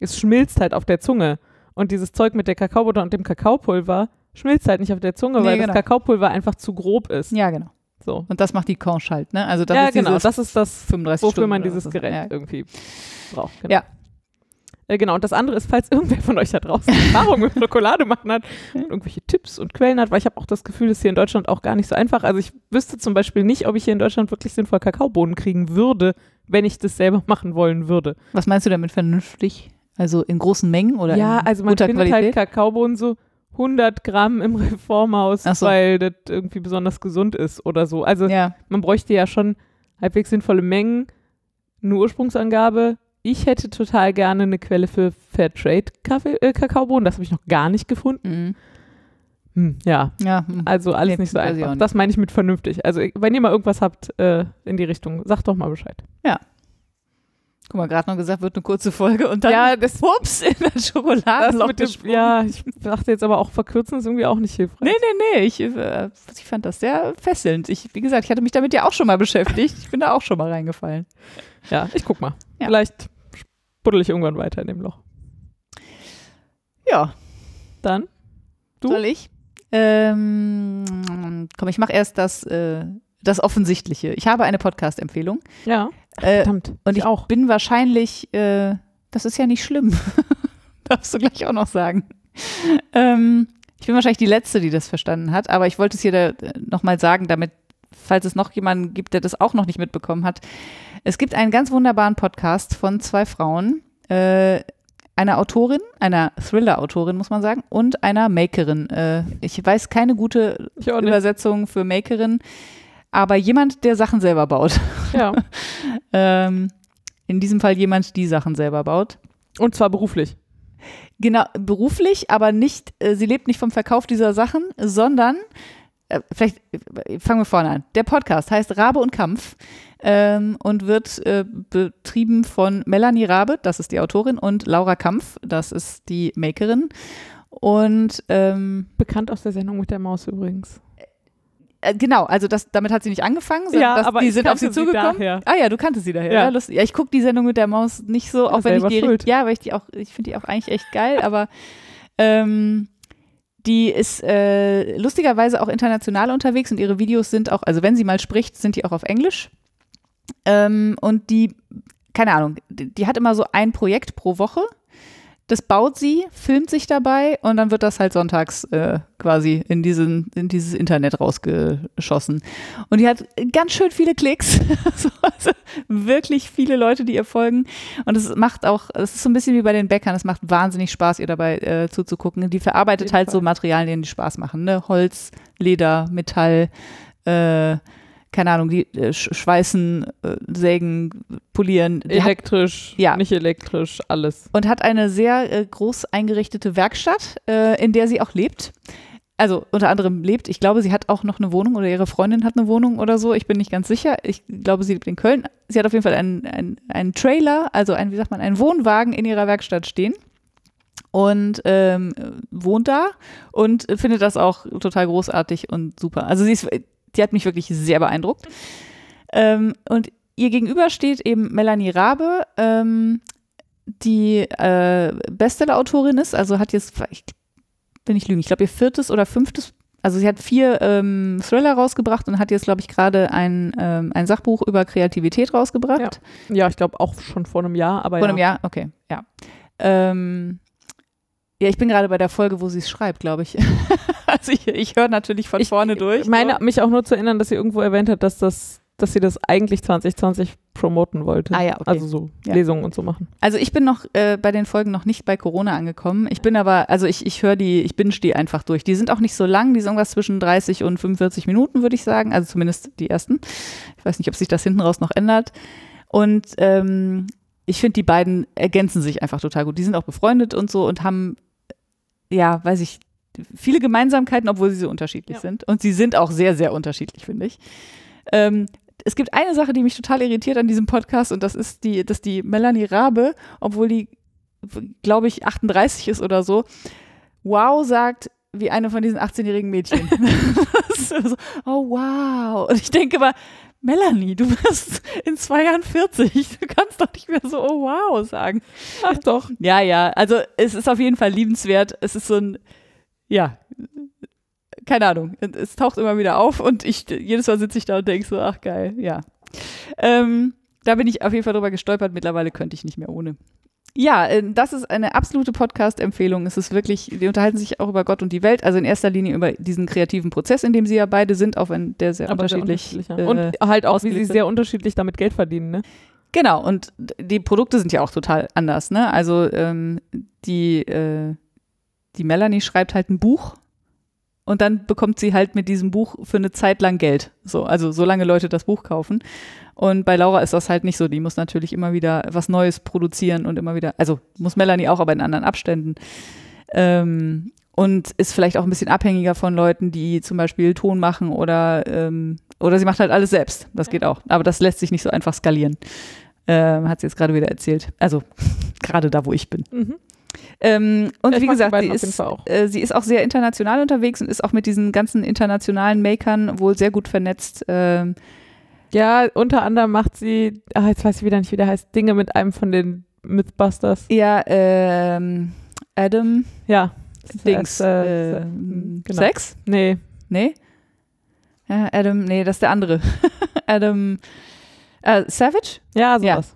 es schmilzt halt auf der Zunge. Und dieses Zeug mit der Kakaobutter und dem Kakaopulver schmilzt halt nicht auf der Zunge, Nee, weil genau. das Kakaopulver einfach zu grob ist. Ja, genau. So. Und das macht die Conch halt, ne? Also das ja, ist genau. Das ist das, 35 wofür Stunden man dieses. Gerät Ja. irgendwie braucht. Genau. Ja. Äh, genau, und das andere ist, falls [laughs] irgendwer von euch da draußen Erfahrung mit Schokolade machen hat und irgendwelche Tipps und Quellen hat, weil ich habe auch das Gefühl, das ist hier in Deutschland auch gar nicht so einfach. Also ich wüsste zum Beispiel nicht, ob ich hier in Deutschland wirklich sinnvoll Kakaobohnen kriegen würde, wenn ich das selber machen wollen würde. Was meinst du damit vernünftig? Also in großen Mengen oder ja, in also man guter findet Qualität? halt Kakaobohnen so 100 Gramm im Reformhaus, so. weil das irgendwie besonders gesund ist oder so. Also ja, man bräuchte ja schon halbwegs sinnvolle Mengen, eine Ursprungsangabe. Ich hätte total gerne eine Quelle für Fairtrade Kaffee, äh, Kakaobohnen. Das habe ich noch gar nicht gefunden. mhm. Hm, ja, ja. hm. also alles Nee, nicht so einfach. nicht. Das meine ich mit vernünftig. Also wenn ihr mal irgendwas habt äh, in die Richtung, sagt doch mal Bescheid. Guck mal, gerade noch gesagt, wird eine kurze Folge und dann Ja, [laughs] das- Pups in der Das Schokoladenloch mit dem, ja, ich dachte jetzt aber auch verkürzen ist irgendwie auch nicht hilfreich. Nee, nee, nee, ich, äh, ich fand das sehr fesselnd. Ich, wie gesagt, ich hatte mich damit ja auch schon mal beschäftigt. Ich bin da auch schon mal reingefallen. Ja, ich guck mal. Ja. Vielleicht buddel ich irgendwann weiter in dem Loch. Ja, Dann? Du? soll ich? Ähm, komm, ich mache erst das, äh, das Offensichtliche. Ich habe eine Podcast-Empfehlung. Ja. Äh, Verdammt. und ich auch. bin wahrscheinlich, äh, das ist ja nicht schlimm. [laughs] Darfst du gleich auch noch sagen. Ähm, ich bin wahrscheinlich die Letzte, die das verstanden hat, aber ich wollte es hier äh, nochmal sagen, damit, falls es noch jemanden gibt, der das auch noch nicht mitbekommen hat. Es gibt einen ganz wunderbaren Podcast von zwei Frauen, äh, einer Autorin, einer Thriller-Autorin, muss man sagen, und einer Makerin. Äh, ich weiß keine gute. Übersetzung für Makerin, aber jemand, der Sachen selber baut. Ja. [laughs] Ähm, in diesem Fall jemand, die Sachen selber baut. Und zwar beruflich. Genau, beruflich, aber nicht, äh, sie lebt nicht vom Verkauf dieser Sachen, sondern, vielleicht äh, fangen wir vorne an. Der Podcast heißt Rabe und Kampf ähm, und wird äh, betrieben von Melanie Rabe, das ist die Autorin, und Laura Kampf, das ist die Makerin. Und ähm, Bekannt aus der Sendung mit der Maus übrigens. äh, genau, also das, damit hat sie nicht angefangen, sondern Ja, das, aber die sind auf sie sie zugekommen. daher. Ah ja, du kanntest sie daher. Ja. Ja, ja ich gucke die Sendung mit der Maus nicht so, auch Ja, wenn ich die, schuld. ja, weil ich die auch, ich finde die auch eigentlich echt geil, aber ähm, die ist äh, lustigerweise auch international unterwegs und ihre Videos sind auch, also wenn sie mal spricht, sind die auch auf Englisch. Ähm, und die, keine Ahnung, die, die hat immer so ein Projekt pro Woche. Das baut sie, filmt sich dabei und dann wird das halt sonntags äh, quasi in, diesen, in dieses Internet rausgeschossen. Und die hat ganz schön viele Klicks. [laughs] So, also wirklich viele Leute, die ihr folgen. Und es macht auch, es ist so ein bisschen wie bei den Bäckern, es macht wahnsinnig Spaß, ihr dabei äh, zuzugucken. Die verarbeitet halt so Fall. Materialien, die Spaß machen. Ne? Holz, Leder, Metall, äh, keine Ahnung, die äh, sch- schweißen, äh, sägen, polieren. Die hat, Elektrisch, Ja. nicht elektrisch, alles. und hat eine sehr äh, groß eingerichtete Werkstatt, äh, in der sie auch lebt. Also unter anderem lebt. Ich glaube, sie hat auch noch eine Wohnung oder ihre Freundin hat eine Wohnung oder so. Ich bin nicht ganz sicher. Ich glaube, sie lebt in Köln. Sie hat auf jeden Fall einen, einen, einen Trailer, also ein, wie sagt man, einen Wohnwagen in ihrer Werkstatt stehen und ähm, wohnt da und findet das auch total großartig und super. Also sie ist, die hat mich wirklich sehr beeindruckt. Ähm, und ihr gegenüber steht eben Melanie Rabe, ähm, die äh, Bestseller-Autorin ist, also hat jetzt, ich will nicht lügen, ich glaube ihr viertes oder fünftes, also sie hat vier ähm, Thriller rausgebracht und hat jetzt, glaube ich, gerade ein, ähm, ein Sachbuch über Kreativität rausgebracht. Ja, ich glaube auch schon vor einem Jahr, aber Vor ja. einem Jahr, okay, ja. Ähm, ja, ich bin gerade bei der Folge, wo sie es schreibt, glaube ich. [laughs] also ich, ich höre natürlich von Ich vorne durch. Ich meine, mich auch nur zu erinnern, dass sie irgendwo erwähnt hat, dass das, dass sie das eigentlich 2020 promoten wollte. Ah ja, okay. Also so Ja. Lesungen und so machen. Also ich bin noch äh, bei den Folgen noch nicht bei Corona angekommen. Ich bin aber, also ich, ich höre die, ich binge die einfach durch. Die sind auch nicht so lang, die sind irgendwas zwischen 30 und 45 Minuten, würde ich sagen. Also zumindest die ersten. Ich weiß nicht, ob sich das hinten raus noch ändert. Und ähm, ich finde, die beiden ergänzen sich einfach total gut. Die sind auch befreundet und so und haben, ja, weiß ich, viele Gemeinsamkeiten, obwohl sie so unterschiedlich Ja. sind. Und sie sind auch sehr, sehr unterschiedlich, finde ich. Ähm, es gibt eine Sache, die mich total irritiert an diesem Podcast und das ist die, dass die Melanie Rabe, obwohl die, glaube ich, 38 ist oder so, wow sagt, wie eine von diesen 18-jährigen Mädchen. [laughs] so, oh wow. Und ich denke mal, Melanie, du wirst in zwei Jahren 40. Du kannst doch nicht mehr so, oh wow, sagen. Ach doch. Ja, ja. Also es ist auf jeden Fall liebenswert. Es ist so ein, ja, keine Ahnung. Es taucht immer wieder auf und ich jedes Mal sitze ich da und denke so, ach geil, ja. Ähm, da bin ich auf jeden Fall drüber gestolpert. Mittlerweile könnte ich nicht mehr ohne. Ja, äh, das ist eine absolute Podcast-Empfehlung. Es ist wirklich, die unterhalten sich auch über Gott und die Welt, also in erster Linie über diesen kreativen Prozess, in dem sie ja beide sind, auch wenn der sehr Aber unterschiedlich sehr unterschiedlich ja. äh, Und halt auch, wie sie sehr unterschiedlich damit Geld verdienen, ne? Genau, und die Produkte sind ja auch total anders, ne? Also ähm, die, äh, die Melanie schreibt halt ein Buch und dann bekommt sie halt mit diesem Buch für eine Zeit lang Geld. So, also solange Leute das Buch kaufen. Und bei Laura ist das halt nicht so. Die muss natürlich immer wieder was Neues produzieren und immer wieder, also muss Melanie auch, aber in anderen Abständen. Ähm, und ist vielleicht auch ein bisschen abhängiger von Leuten, die zum Beispiel Ton machen oder, ähm, oder sie macht halt alles selbst. Das geht auch. Aber das lässt sich nicht so einfach skalieren. Ähm, hat sie jetzt gerade wieder erzählt. Also [laughs] gerade da, wo ich bin. Mhm. Ähm, und Ich wie gesagt, sie ist, äh, sie ist auch sehr international unterwegs und ist auch mit diesen ganzen internationalen Makern wohl sehr gut vernetzt. Ähm, Ja, unter anderem macht sie, ach, jetzt weiß ich wieder nicht, wie der heißt, Dinge mit einem von den Mythbusters. ja, ähm, Adam Ja. Dings. Äh, äh, genau. Sex? Nee. Nee? Ja, Adam, nee, das ist der andere. [laughs] Adam äh, Savage? Ja, sowas. Ja,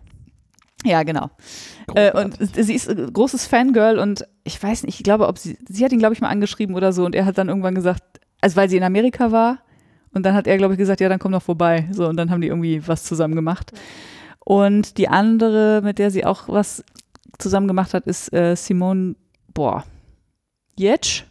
genau. Äh, und sie ist ein großes Fangirl und ich weiß nicht, ich glaube, ob sie, sie hat ihn, glaube ich, mal angeschrieben oder so und er hat dann irgendwann gesagt, also weil sie in Amerika war und dann hat er, glaube ich, gesagt, ja, dann komm doch vorbei. So, und dann haben die irgendwie was zusammen gemacht. Und die andere, mit der sie auch was zusammen gemacht hat, ist äh, Simone, boah, Jetsch.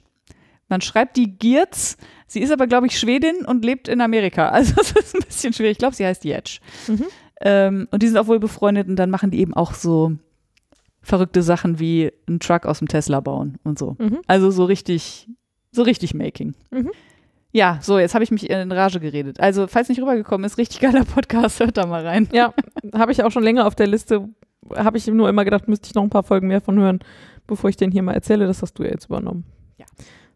Man schreibt die Giertz. Sie ist aber, glaube ich, Schwedin und lebt in Amerika. [laughs] Also das ist ein bisschen schwierig. Ich glaube, sie heißt Jetsch. Mhm. Ähm, und die sind auch wohl befreundet und dann machen die eben auch so verrückte Sachen wie einen Truck aus dem Tesla bauen und so. Mhm. Also so richtig, so richtig Making. Mhm. Ja, so, jetzt habe ich mich in Rage geredet. Also, falls nicht rübergekommen ist, richtig geiler Podcast, hört da mal rein. Ja, habe ich auch schon länger auf der Liste. Habe ich nur immer gedacht, müsste ich noch ein paar Folgen mehr von hören, bevor ich den hier mal erzähle. Das hast du ja jetzt übernommen. Ja.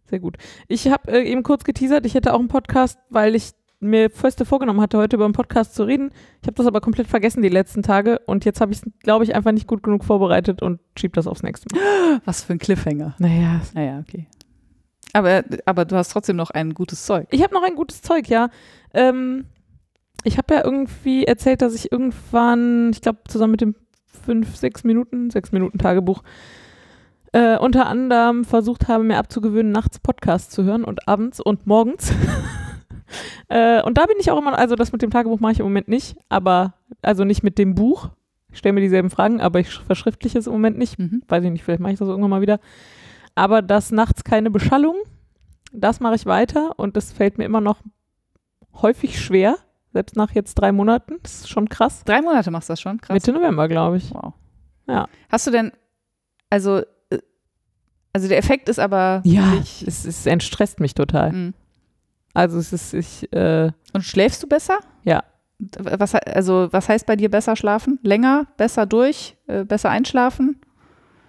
Sehr gut. Ich habe äh, eben kurz geteasert, ich hätte auch einen Podcast, weil ich mir feste vorgenommen hatte, heute über einen Podcast zu reden. Ich habe das aber komplett vergessen die letzten Tage und jetzt habe ich es, glaube ich, einfach nicht gut genug vorbereitet und schieb das aufs nächste Mal. [gasps] Was für ein Cliffhanger. Naja, Naja, okay. Aber, aber du hast trotzdem noch ein gutes Zeug. Ich habe noch ein gutes Zeug, ja. Ähm, ich habe ja irgendwie erzählt, dass ich irgendwann, ich glaube, zusammen mit dem 5, 6 Minuten, 6 Minuten Tagebuch, äh, unter anderem versucht habe, mir abzugewöhnen, nachts Podcasts zu hören und abends und morgens. [laughs] äh, und da bin ich auch immer, also das mit dem Tagebuch mache ich im Moment nicht, aber, also nicht mit dem Buch. Ich stelle mir dieselben Fragen, aber ich verschriftliche es im Moment nicht. Mhm. Weiß ich nicht, vielleicht mache ich das irgendwann mal wieder. Aber das nachts keine Beschallung, das mache ich weiter und das fällt mir immer noch häufig schwer, selbst nach jetzt drei Monaten. Das ist schon krass. Drei Monate machst du das schon? Krass. Mitte November, glaube ich. Wow. Ja. Hast du denn, also, äh, also der Effekt ist aber. Ja, es, es entstresst mich total. Mhm. Also es ist, ich, äh, Und schläfst du besser? Ja. Was, also, was heißt bei dir besser schlafen? Länger, besser durch, äh, besser einschlafen?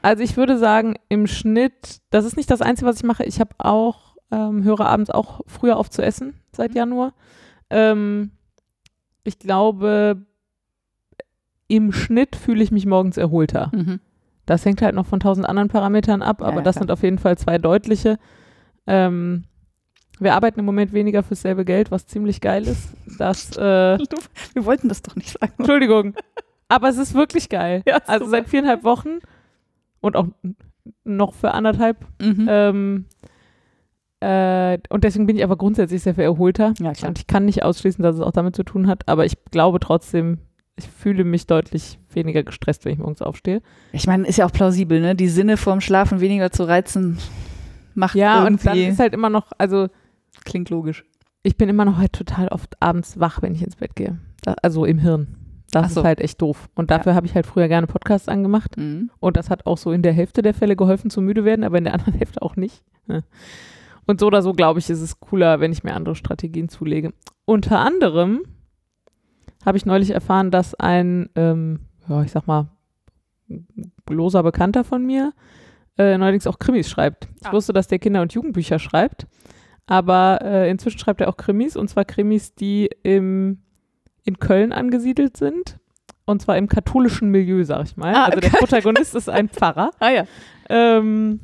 also ich würde sagen, im Schnitt, das ist nicht das Einzige, was ich mache. Ich habe auch, ähm, höre abends auch früher auf zu essen seit Mhm. Januar. Ähm, ich glaube, im Schnitt fühle ich mich morgens erholter. Das hängt halt noch von tausend anderen Parametern ab, Ja, aber ja, das klar. sind auf jeden Fall zwei deutliche. Ähm, wir arbeiten im Moment weniger fürs selbe Geld, was ziemlich geil ist. Das, äh, [laughs] Wir wollten das doch nicht sagen. Entschuldigung, aber es ist wirklich geil. Ja, also seit viereinhalb Wochen und auch noch für anderthalb. Mhm. Ähm, äh, und deswegen bin ich aber grundsätzlich sehr viel erholter. ja, klar. Und ich kann nicht ausschließen, dass es auch damit zu tun hat, aber ich glaube trotzdem, ich fühle mich deutlich weniger gestresst, wenn ich morgens aufstehe. Ich meine, ist ja auch plausibel, ne? Die Sinne vorm Schlafen weniger zu reizen, macht Ja, und dann irgendwie, ist halt immer noch, also klingt logisch. ich bin immer noch halt total oft abends wach, wenn ich ins Bett gehe. Da, also im Hirn. Das so. ist halt echt doof. Und dafür habe ich halt früher gerne Podcasts angemacht. Mhm. Und das hat auch so in der Hälfte der Fälle geholfen zu müde werden, aber in der anderen [laughs] Hälfte auch nicht. Ja. Und so oder so, glaube ich, ist es cooler, wenn ich mir andere Strategien zulege. Unter anderem habe ich neulich erfahren, dass ein, ähm, ja, ich sag mal, loser Bekannter von mir äh, neuerdings auch Krimis schreibt. Ich Ah. wusste, dass der Kinder- und Jugendbücher schreibt, aber äh, inzwischen schreibt er auch Krimis und zwar Krimis, die im, in Köln angesiedelt sind. Und zwar im katholischen Milieu, sag ich mal. Ah, also der Protagonist ist ein Pfarrer. [laughs] Ah ja. Ähm,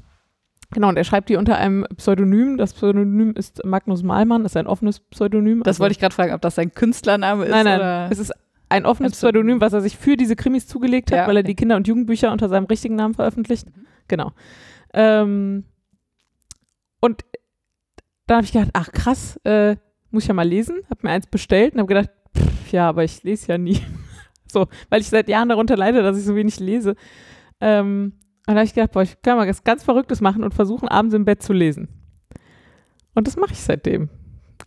genau, und er schreibt die unter einem Pseudonym. Das Pseudonym ist Magnus Malmann, ist ein offenes Pseudonym. Das wollte ich gerade fragen, ob das sein Künstlername ist Nein, nein, oder. es ist ein offenes Pseudonym. Was er sich für diese Krimis zugelegt hat, Ja, weil er okay. die Kinder- und Jugendbücher unter seinem richtigen Namen veröffentlicht. Genau. Ähm, und dann habe ich gedacht, ach krass, äh, muss ich ja mal lesen. Habe mir eins bestellt und habe gedacht, pff, ja, aber ich lese ja nie. [laughs] so, weil ich seit Jahren darunter leide, dass ich so wenig lese. Ähm, und da habe ich gedacht, boah, ich kann mal was ganz Verrücktes machen und versuchen, abends im Bett zu lesen. Und das mache ich seitdem.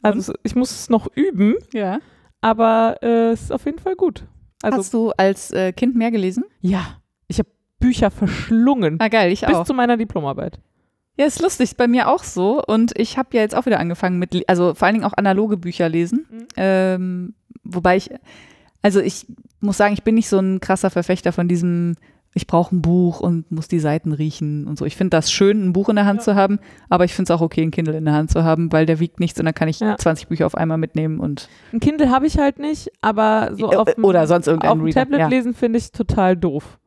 Also es- ich muss es noch üben, ja. aber äh, es ist auf jeden Fall gut. Also Hast du als äh, Kind mehr gelesen? ja, ich habe Bücher verschlungen Ah, geil, ich bis auch. zu meiner Diplomarbeit. Ja, ist lustig, ist bei mir auch so. Und ich habe ja jetzt auch wieder angefangen mit, also vor allen Dingen auch analoge Bücher lesen. Mhm. Ähm, wobei ich, also ich muss sagen, ich bin nicht so ein krasser Verfechter von diesem, ich brauche ein Buch und muss die Seiten riechen und so. Ich finde das schön, ein Buch in der Hand Ja. zu haben, aber ich finde es auch okay, ein Kindle in der Hand zu haben, weil der wiegt nichts und dann kann ich Ja. 20 Bücher auf einmal mitnehmen und Ein Kindle habe ich halt nicht, aber so Äh, auf dem, oder sonst auf irgendein dem Reader. Tablet ja. lesen finde ich total doof.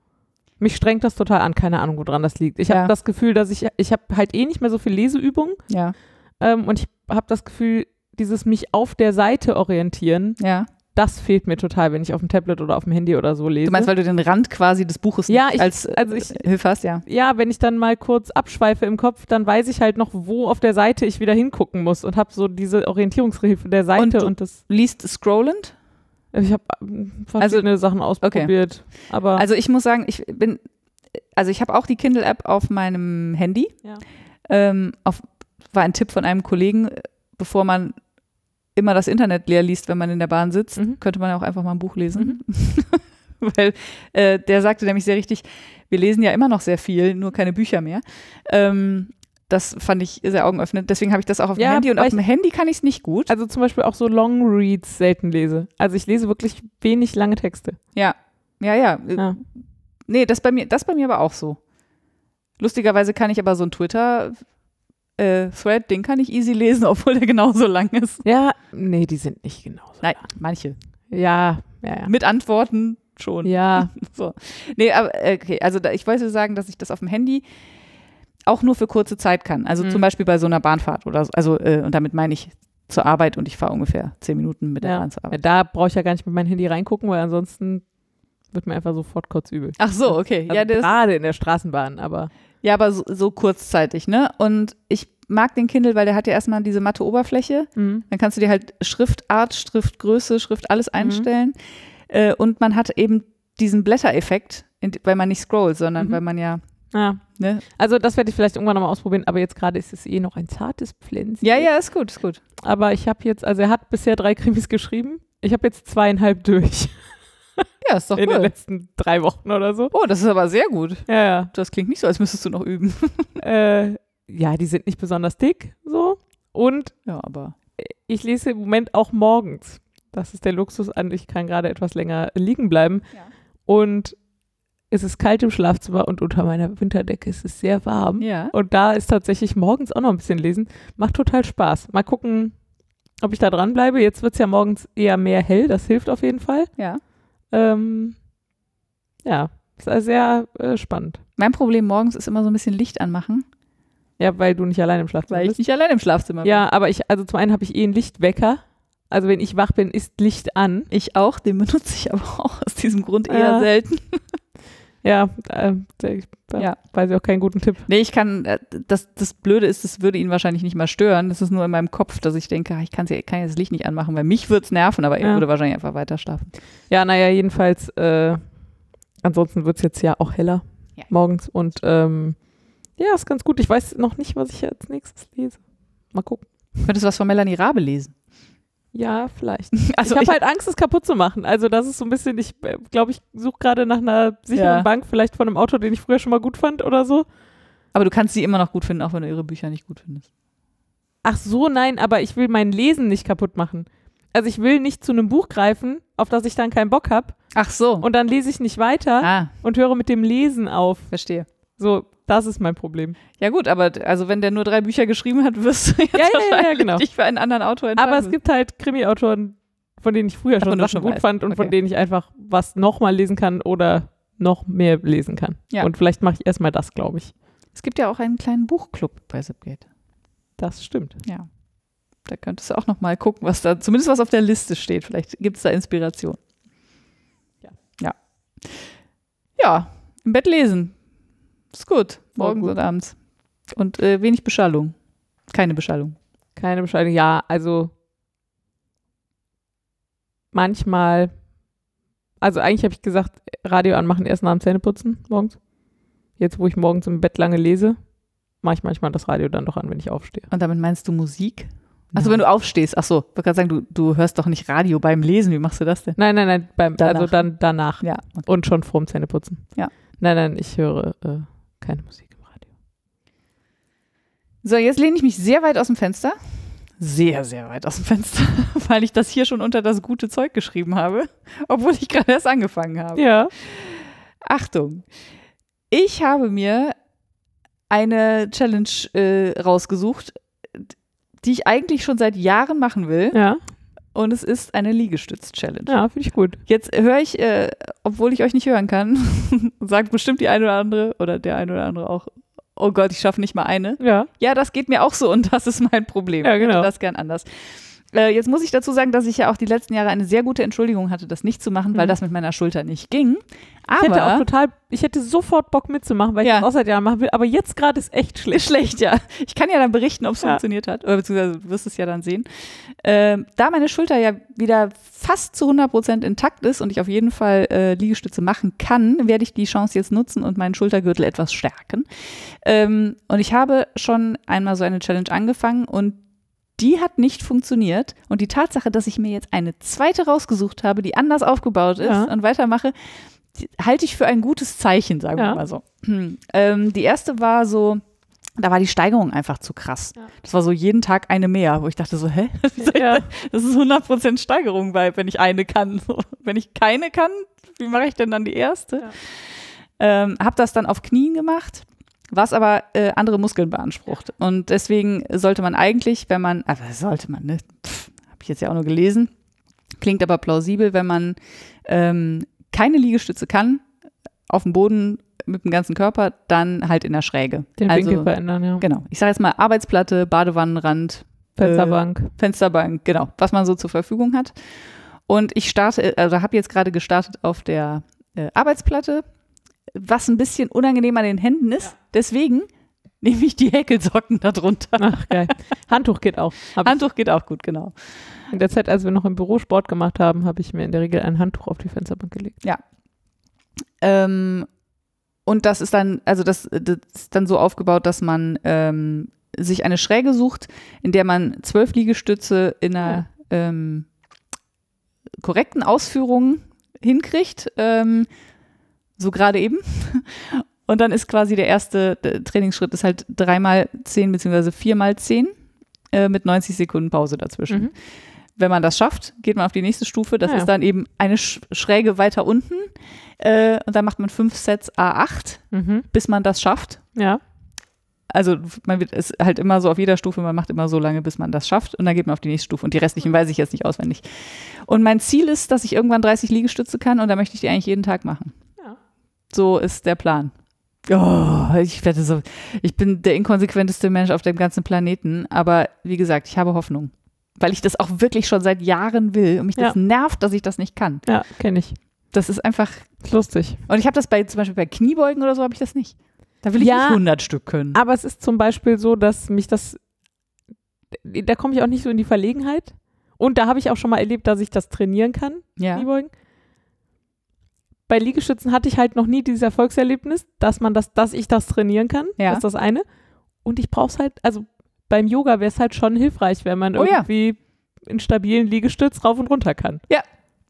Mich strengt das total an, keine Ahnung, woran das liegt. Ich Ja. habe das Gefühl, dass ich, ich habe halt eh nicht mehr so viel Leseübung ja, ähm, und ich habe das Gefühl, dieses mich auf der Seite orientieren, ja. das fehlt mir total, wenn ich auf dem Tablet oder auf dem Handy oder so lese. Du meinst, weil du den Rand quasi des Buches Ja, ich- als also ich- äh, Hilfe hast, ja. ja, wenn ich dann mal kurz abschweife im Kopf, dann weiß ich halt noch, wo auf der Seite ich wieder hingucken muss und habe so diese Orientierungshilfe der Seite du- und, das. Liest scrollend? Ich habe verschiedene Sachen ausprobiert, aber Also ich muss sagen, ich bin, also ich habe auch die Kindle-App auf meinem Handy. Ja. Ähm, auf, war ein Tipp von einem Kollegen, bevor man immer das Internet leer liest, wenn man in der Bahn sitzt, Mhm. könnte man auch einfach mal ein Buch lesen. [laughs] Weil äh, der sagte nämlich sehr richtig, wir lesen ja immer noch sehr viel, nur keine Bücher mehr. Ähm, das fand ich sehr augenöffnend. Deswegen habe ich das auch auf dem Ja, Handy und auf dem Handy kann ich es nicht gut. also zum Beispiel auch so Long Reads selten lese. Also ich lese wirklich wenig lange Texte. Ja, ja, ja. Ja. Nee, das bei mir, das bei mir aber auch so. Lustigerweise kann ich aber so ein Twitter äh, Thread, den kann ich easy lesen, [laughs] obwohl der genauso lang ist. Ja, nee, die sind nicht genauso. Nein, manche. Ja, ja, ja. Mit Antworten schon. Ja, [laughs] So. Nee, aber äh, okay, also da, ich wollte sagen, dass ich das auf dem Handy auch nur für kurze Zeit kann. Also Mhm. zum Beispiel bei so einer Bahnfahrt oder so. Also, äh, und damit meine ich zur Arbeit und ich fahre ungefähr zehn Minuten mit der ja. Bahn zur ja. Arbeit. Da brauche ich ja gar nicht mit meinem Handy reingucken, weil ansonsten wird mir einfach sofort kotzübel. Ach so, okay. Also ja, gerade in der Straßenbahn, aber Ja, aber so, so kurzzeitig, ne? Und ich mag den Kindle, weil der hat ja erstmal diese matte Oberfläche. mhm. Dann kannst du dir halt Schriftart, Schriftgröße, Schrift alles Mhm. einstellen. Äh, und man hat eben diesen Blättereffekt, weil man nicht scrollt, sondern Mhm. weil man ja, ja. ne? Also das werde ich vielleicht irgendwann nochmal ausprobieren, aber jetzt gerade ist es eh noch ein zartes Pflänzchen. Ja, ja, ist gut, ist gut. Aber ich habe jetzt, also er hat bisher drei Krimis geschrieben. Ich habe jetzt zweieinhalb durch Ja, ist doch in den cool. letzten drei Wochen oder so. Oh, das ist aber sehr gut. Ja, ja. Das klingt nicht so, als müsstest du noch üben. [laughs] Äh, ja, die sind nicht besonders dick, so. Und Ja, aber. ich lese im Moment auch morgens. Das ist der Luxus an, ich kann gerade etwas länger liegen bleiben. Ja. Und es ist kalt im Schlafzimmer und unter meiner Winterdecke ist es sehr warm. Ja. Und da ist tatsächlich morgens auch noch ein bisschen lesen. Macht total Spaß. Mal gucken, ob ich da dranbleibe. Jetzt wird es ja morgens eher mehr hell. Das hilft auf jeden Fall. Ja. Ähm, ja, ist also sehr äh, spannend. Mein Problem morgens ist immer so ein bisschen Licht anmachen, Ja, weil du nicht allein im Schlafzimmer weil ich bist. nicht allein im Schlafzimmer bin. Ja, aber ich, also zum einen habe ich eh einen Lichtwecker. Also wenn ich wach bin, ist Licht an. Ich auch, den benutze ich aber auch aus diesem Grund eher Ja. selten. [laughs] Ja, äh, ich da Ja. weiß ich auch keinen guten Tipp. Nee, ich kann, äh, das, das Blöde ist, das würde ihn wahrscheinlich nicht mal stören. Das ist nur in meinem Kopf, dass ich denke, ah, ich kann ja das Licht nicht anmachen, weil mich würde es nerven, aber er Ja. würde wahrscheinlich einfach weiter schlafen. Ja, naja, jedenfalls, äh, ansonsten wird es jetzt ja auch heller Ja. morgens und ähm, ja, ist ganz gut. Ich weiß noch nicht, was ich als nächstes lese. Mal gucken. Könntest du was von Melanie Rabe lesen? Ja, vielleicht. [laughs] Also ich habe halt Angst, es kaputt zu machen. Also das ist so ein bisschen, ich äh, glaube, ich suche gerade nach einer sicheren Ja. Bank, vielleicht von einem Autor, den ich früher schon mal gut fand oder so. aber du kannst sie immer noch gut finden, auch wenn du ihre Bücher nicht gut findest. Ach so, nein, aber ich will mein Lesen nicht kaputt machen. Also ich will nicht zu einem Buch greifen, auf das ich dann keinen Bock habe Ach so. und dann lese ich nicht weiter ah, und höre mit dem Lesen auf. verstehe. So, Das ist mein Problem. Ja gut, aber also wenn der nur drei Bücher geschrieben hat, [laughs] wirst du jetzt Ja, ja, ja, genau. dich für einen anderen Autor entscheiden. Aber es gibt halt Krimi-Autoren, von denen ich früher schon schon gut weißt. fand und von Okay. denen ich einfach was nochmal lesen kann oder noch mehr lesen kann. Ja. Und vielleicht mache ich erstmal das, glaube ich. Es gibt ja auch einen kleinen Buchclub bei Zipgate. Das stimmt. Ja. Da könntest du auch noch mal gucken, was da, zumindest was auf der Liste steht. Vielleicht gibt es da Inspiration. Ja. Ja. Ja, im Bett lesen. Ist gut. Morgens gut. und abends. Und äh, wenig Beschallung. Keine Beschallung. Keine Bescheidung. Ja, also manchmal, also eigentlich habe ich gesagt, Radio anmachen erst nach dem Zähneputzen morgens. Jetzt, wo ich morgens im Bett lange lese, mache ich manchmal das Radio dann doch an, wenn ich aufstehe. Und damit meinst du Musik? Achso, wenn du aufstehst. Achso, ich wollte gerade sagen, du, du hörst doch nicht Radio beim Lesen. Wie machst du das denn? Nein, nein, nein, beim, Danach. also dann danach Ja. und schon vorm Zähneputzen. Ja. Nein, nein, ich höre äh, keine Musik im Radio. So, jetzt lehne ich mich sehr weit aus dem Fenster. Sehr, sehr weit aus dem Fenster, [laughs] weil ich das hier schon unter das gute Zeug geschrieben habe, obwohl ich gerade erst angefangen habe. Ja. Achtung, ich habe mir eine Challenge äh, rausgesucht, die ich eigentlich schon seit Jahren machen will. Ja, Und es ist eine Liegestütz-Challenge. ja, finde ich gut. Jetzt höre ich, äh, obwohl ich euch nicht hören kann, [laughs] sagt bestimmt die eine oder andere oder der eine oder andere auch, oh Gott, ich schaffe nicht mal eine. Ja, Ja, das geht mir auch so und das ist mein Problem. Ja, Ich hätte genau. Das gern anders. Äh, jetzt muss ich dazu sagen, dass ich ja auch die letzten Jahre eine sehr gute Entschuldigung hatte, das nicht zu machen, weil Mhm. das mit meiner Schulter nicht ging. ich hätte auch Aber total, ich hätte sofort Bock mitzumachen, weil ich Ja. das auch seit Jahren machen will, aber jetzt gerade ist echt schlecht. schlecht, ja. Ich kann ja dann berichten, ob es Ja. funktioniert hat. Oder beziehungsweise du wirst es ja dann sehen. Ähm, da meine Schulter ja wieder fast zu 100% intakt ist und ich auf jeden Fall äh, Liegestütze machen kann, werde ich die Chance jetzt nutzen und meinen Schultergürtel etwas stärken. Ähm, und ich habe schon einmal so eine Challenge angefangen und die hat nicht funktioniert. Und die Tatsache, dass ich mir jetzt eine zweite rausgesucht habe, die anders aufgebaut ist Ja. und weitermache, halte ich für ein gutes Zeichen, sagen Ja. wir mal so. Hm. [clears throat] Ähm, die erste war so, da war die Steigerung einfach zu krass. Ja. Das war so jeden Tag eine mehr, wo ich dachte so, hä? [laughs] Ja. das ist 100% Steigerung, bei, wenn ich eine kann. So, Wenn ich keine kann, wie mache ich denn dann die erste? Ja. Ähm, habe das dann auf Knien gemacht, was aber äh, andere Muskeln beansprucht. Und deswegen sollte man eigentlich, wenn man, aber sollte man, ne? Habe ich jetzt ja auch nur gelesen, klingt aber plausibel, wenn man ähm, keine Liegestütze kann, auf dem Boden mit dem ganzen Körper, dann halt in der Schräge. Den also, Winkel verändern, ja. Genau. Ich sage jetzt mal Arbeitsplatte, Badewannenrand, Fensterbank. Fensterbank, genau, was man so zur Verfügung hat. Und ich starte, also habe jetzt gerade gestartet auf der äh, Arbeitsplatte, was ein bisschen unangenehm an den Händen ist. Deswegen nehme ich die Häkelsocken darunter. Ach, geil. Handtuch geht auch. Handtuch geht auch gut, genau. in der Zeit, als wir noch im Büro Sport gemacht haben, habe ich mir in der Regel ein Handtuch auf die Fensterbank gelegt. Ähm, und das ist dann, also das, das ist dann so aufgebaut, dass man ähm, sich eine Schräge sucht, in der man zwölf Liegestütze in einer ähm, korrekten Ausführung hinkriegt, ähm, so gerade eben. [laughs] Und dann ist quasi der erste Trainingsschritt ist halt dreimal zehn beziehungsweise viermal zehn äh, mit 90 Sekunden Pause dazwischen. Mhm. Wenn man das schafft, geht man auf die nächste Stufe. Das Ah ja. ist dann eben eine Sch Schräge weiter unten. Äh, und dann macht man fünf Sets A8, Mhm. bis man das schafft. Ja. Also man wird es halt immer so auf jeder Stufe, man macht immer so lange, bis man das schafft. Und dann geht man auf die nächste Stufe. Und die restlichen weiß ich jetzt nicht auswendig. Und mein Ziel ist, dass ich irgendwann 30 Liegestütze kann und da möchte ich die eigentlich jeden Tag machen. So ist der Plan. Oh, ich werde so, ich bin der inkonsequenteste Mensch auf dem ganzen Planeten, aber wie gesagt, ich habe Hoffnung. Weil ich das auch wirklich schon seit Jahren will und mich das Ja. nervt, dass ich das nicht kann. Ja, kenne ich. Das ist einfach, lustig. und ich habe das bei, zum Beispiel bei Kniebeugen oder so, habe ich das nicht. Da will ich Ja. nicht 100 Stück können. Aber es ist zum Beispiel so, dass mich das, da komme ich auch nicht so in die Verlegenheit. Und da habe ich auch schon mal erlebt, dass ich das trainieren kann, Ja. Kniebeugen. Bei Liegestützen hatte ich halt noch nie dieses Erfolgserlebnis, dass man das, dass ich das trainieren kann. Ja. Das ist das eine. Und ich brauche es halt, also beim Yoga wäre es halt schon hilfreich, wenn man Oh ja. irgendwie in stabilen Liegestütz rauf und runter kann.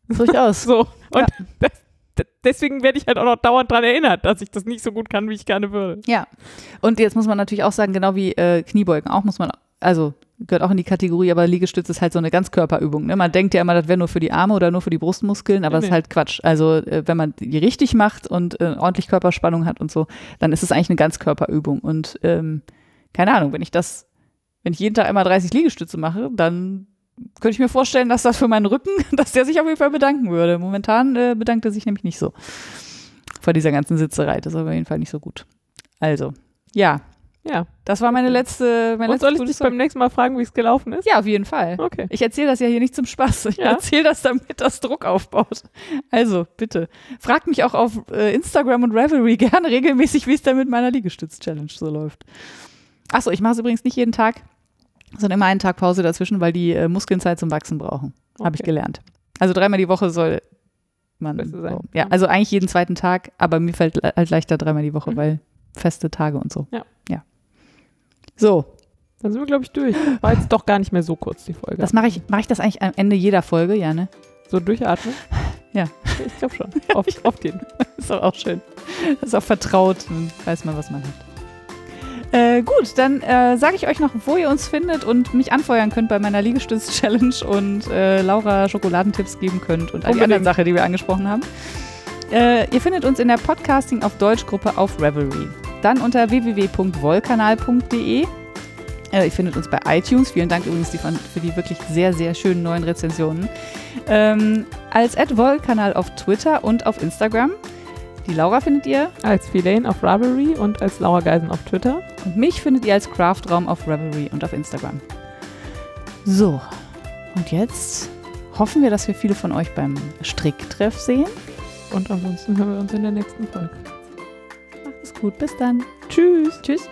Durchaus. [laughs] So. Und Ja. [laughs] das, deswegen werde ich halt auch noch dauernd daran erinnert, dass ich das nicht so gut kann, wie ich gerne würde. Ja. Und jetzt muss man natürlich auch sagen, genau wie äh, Kniebeugen auch, muss man, also gehört auch in die Kategorie, aber Liegestütz ist halt so eine Ganzkörperübung. Ne? Man denkt ja immer, das wäre nur für die Arme oder nur für die Brustmuskeln, aber es Nee, ist halt Quatsch. Also äh, wenn man die richtig macht und äh, ordentlich Körperspannung hat und so, dann ist es eigentlich eine Ganzkörperübung. Und ähm, keine Ahnung, wenn ich das, wenn ich jeden Tag einmal 30 Liegestütze mache, dann könnte ich mir vorstellen, dass das für meinen Rücken, [laughs] dass der sich auf jeden Fall bedanken würde. Momentan äh, bedankt er sich nämlich nicht so vor dieser ganzen Sitzerei. Das ist auf jeden Fall nicht so gut. Also, ja, Ja. das war meine letzte, meine Und soll ich dich beim nächsten Mal fragen, wie es gelaufen ist? ja, auf jeden Fall. Okay. Ich erzähle das ja hier nicht zum Spaß. Ich Ja. erzähle das, damit das Druck aufbaut. Also, bitte. Fragt mich auch auf äh, Instagram und Ravelry [laughs] gerne regelmäßig, wie es da mit meiner Liegestütz-Challenge so läuft. Achso, ich mache es übrigens nicht jeden Tag, sondern immer einen Tag Pause dazwischen, weil die äh, Muskeln Zeit zum Wachsen brauchen. Habe ich Okay. gelernt. Also dreimal die Woche soll man. So. Ja, also eigentlich jeden zweiten Tag, aber mir fällt halt leichter dreimal die Woche, Mhm. weil feste Tage und so. Ja. Ja. So, Dann sind wir, glaube ich, durch. War jetzt doch gar nicht mehr so kurz, die Folge. das mache ich, mache ich das eigentlich am Ende jeder Folge, ja, ne? so durchatmen? Ja. Ich glaube schon. Oft, oft [laughs] jeden. Ist doch auch schön. Das ist auch vertraut, dann weiß man, was man hat. Äh, gut, dann äh, sage ich euch noch, wo ihr uns findet und mich anfeuern könnt bei meiner Liegestütz-Challenge und äh, Laura Schokoladentipps geben könnt und all die anderen Sachen, die wir angesprochen haben. Äh, ihr findet uns in der Podcasting auf Deutsch-Gruppe auf Revelry. Dann unter www.wollkanal.de. Äh, ihr findet uns bei iTunes. Vielen Dank übrigens für die wirklich sehr, sehr schönen neuen Rezensionen. Ähm, als Wollkanal auf Twitter und auf Instagram. Die Laura findet ihr Als Filane auf Ravelry und als Laura Geisen auf Twitter. und mich findet ihr als Craftraum auf Revelry und auf Instagram. So, und jetzt hoffen wir, dass wir viele von euch beim Stricktreff sehen. Und ansonsten hören wir uns in der nächsten Folge. Macht es gut, bis dann. Tschüss. Tschüss.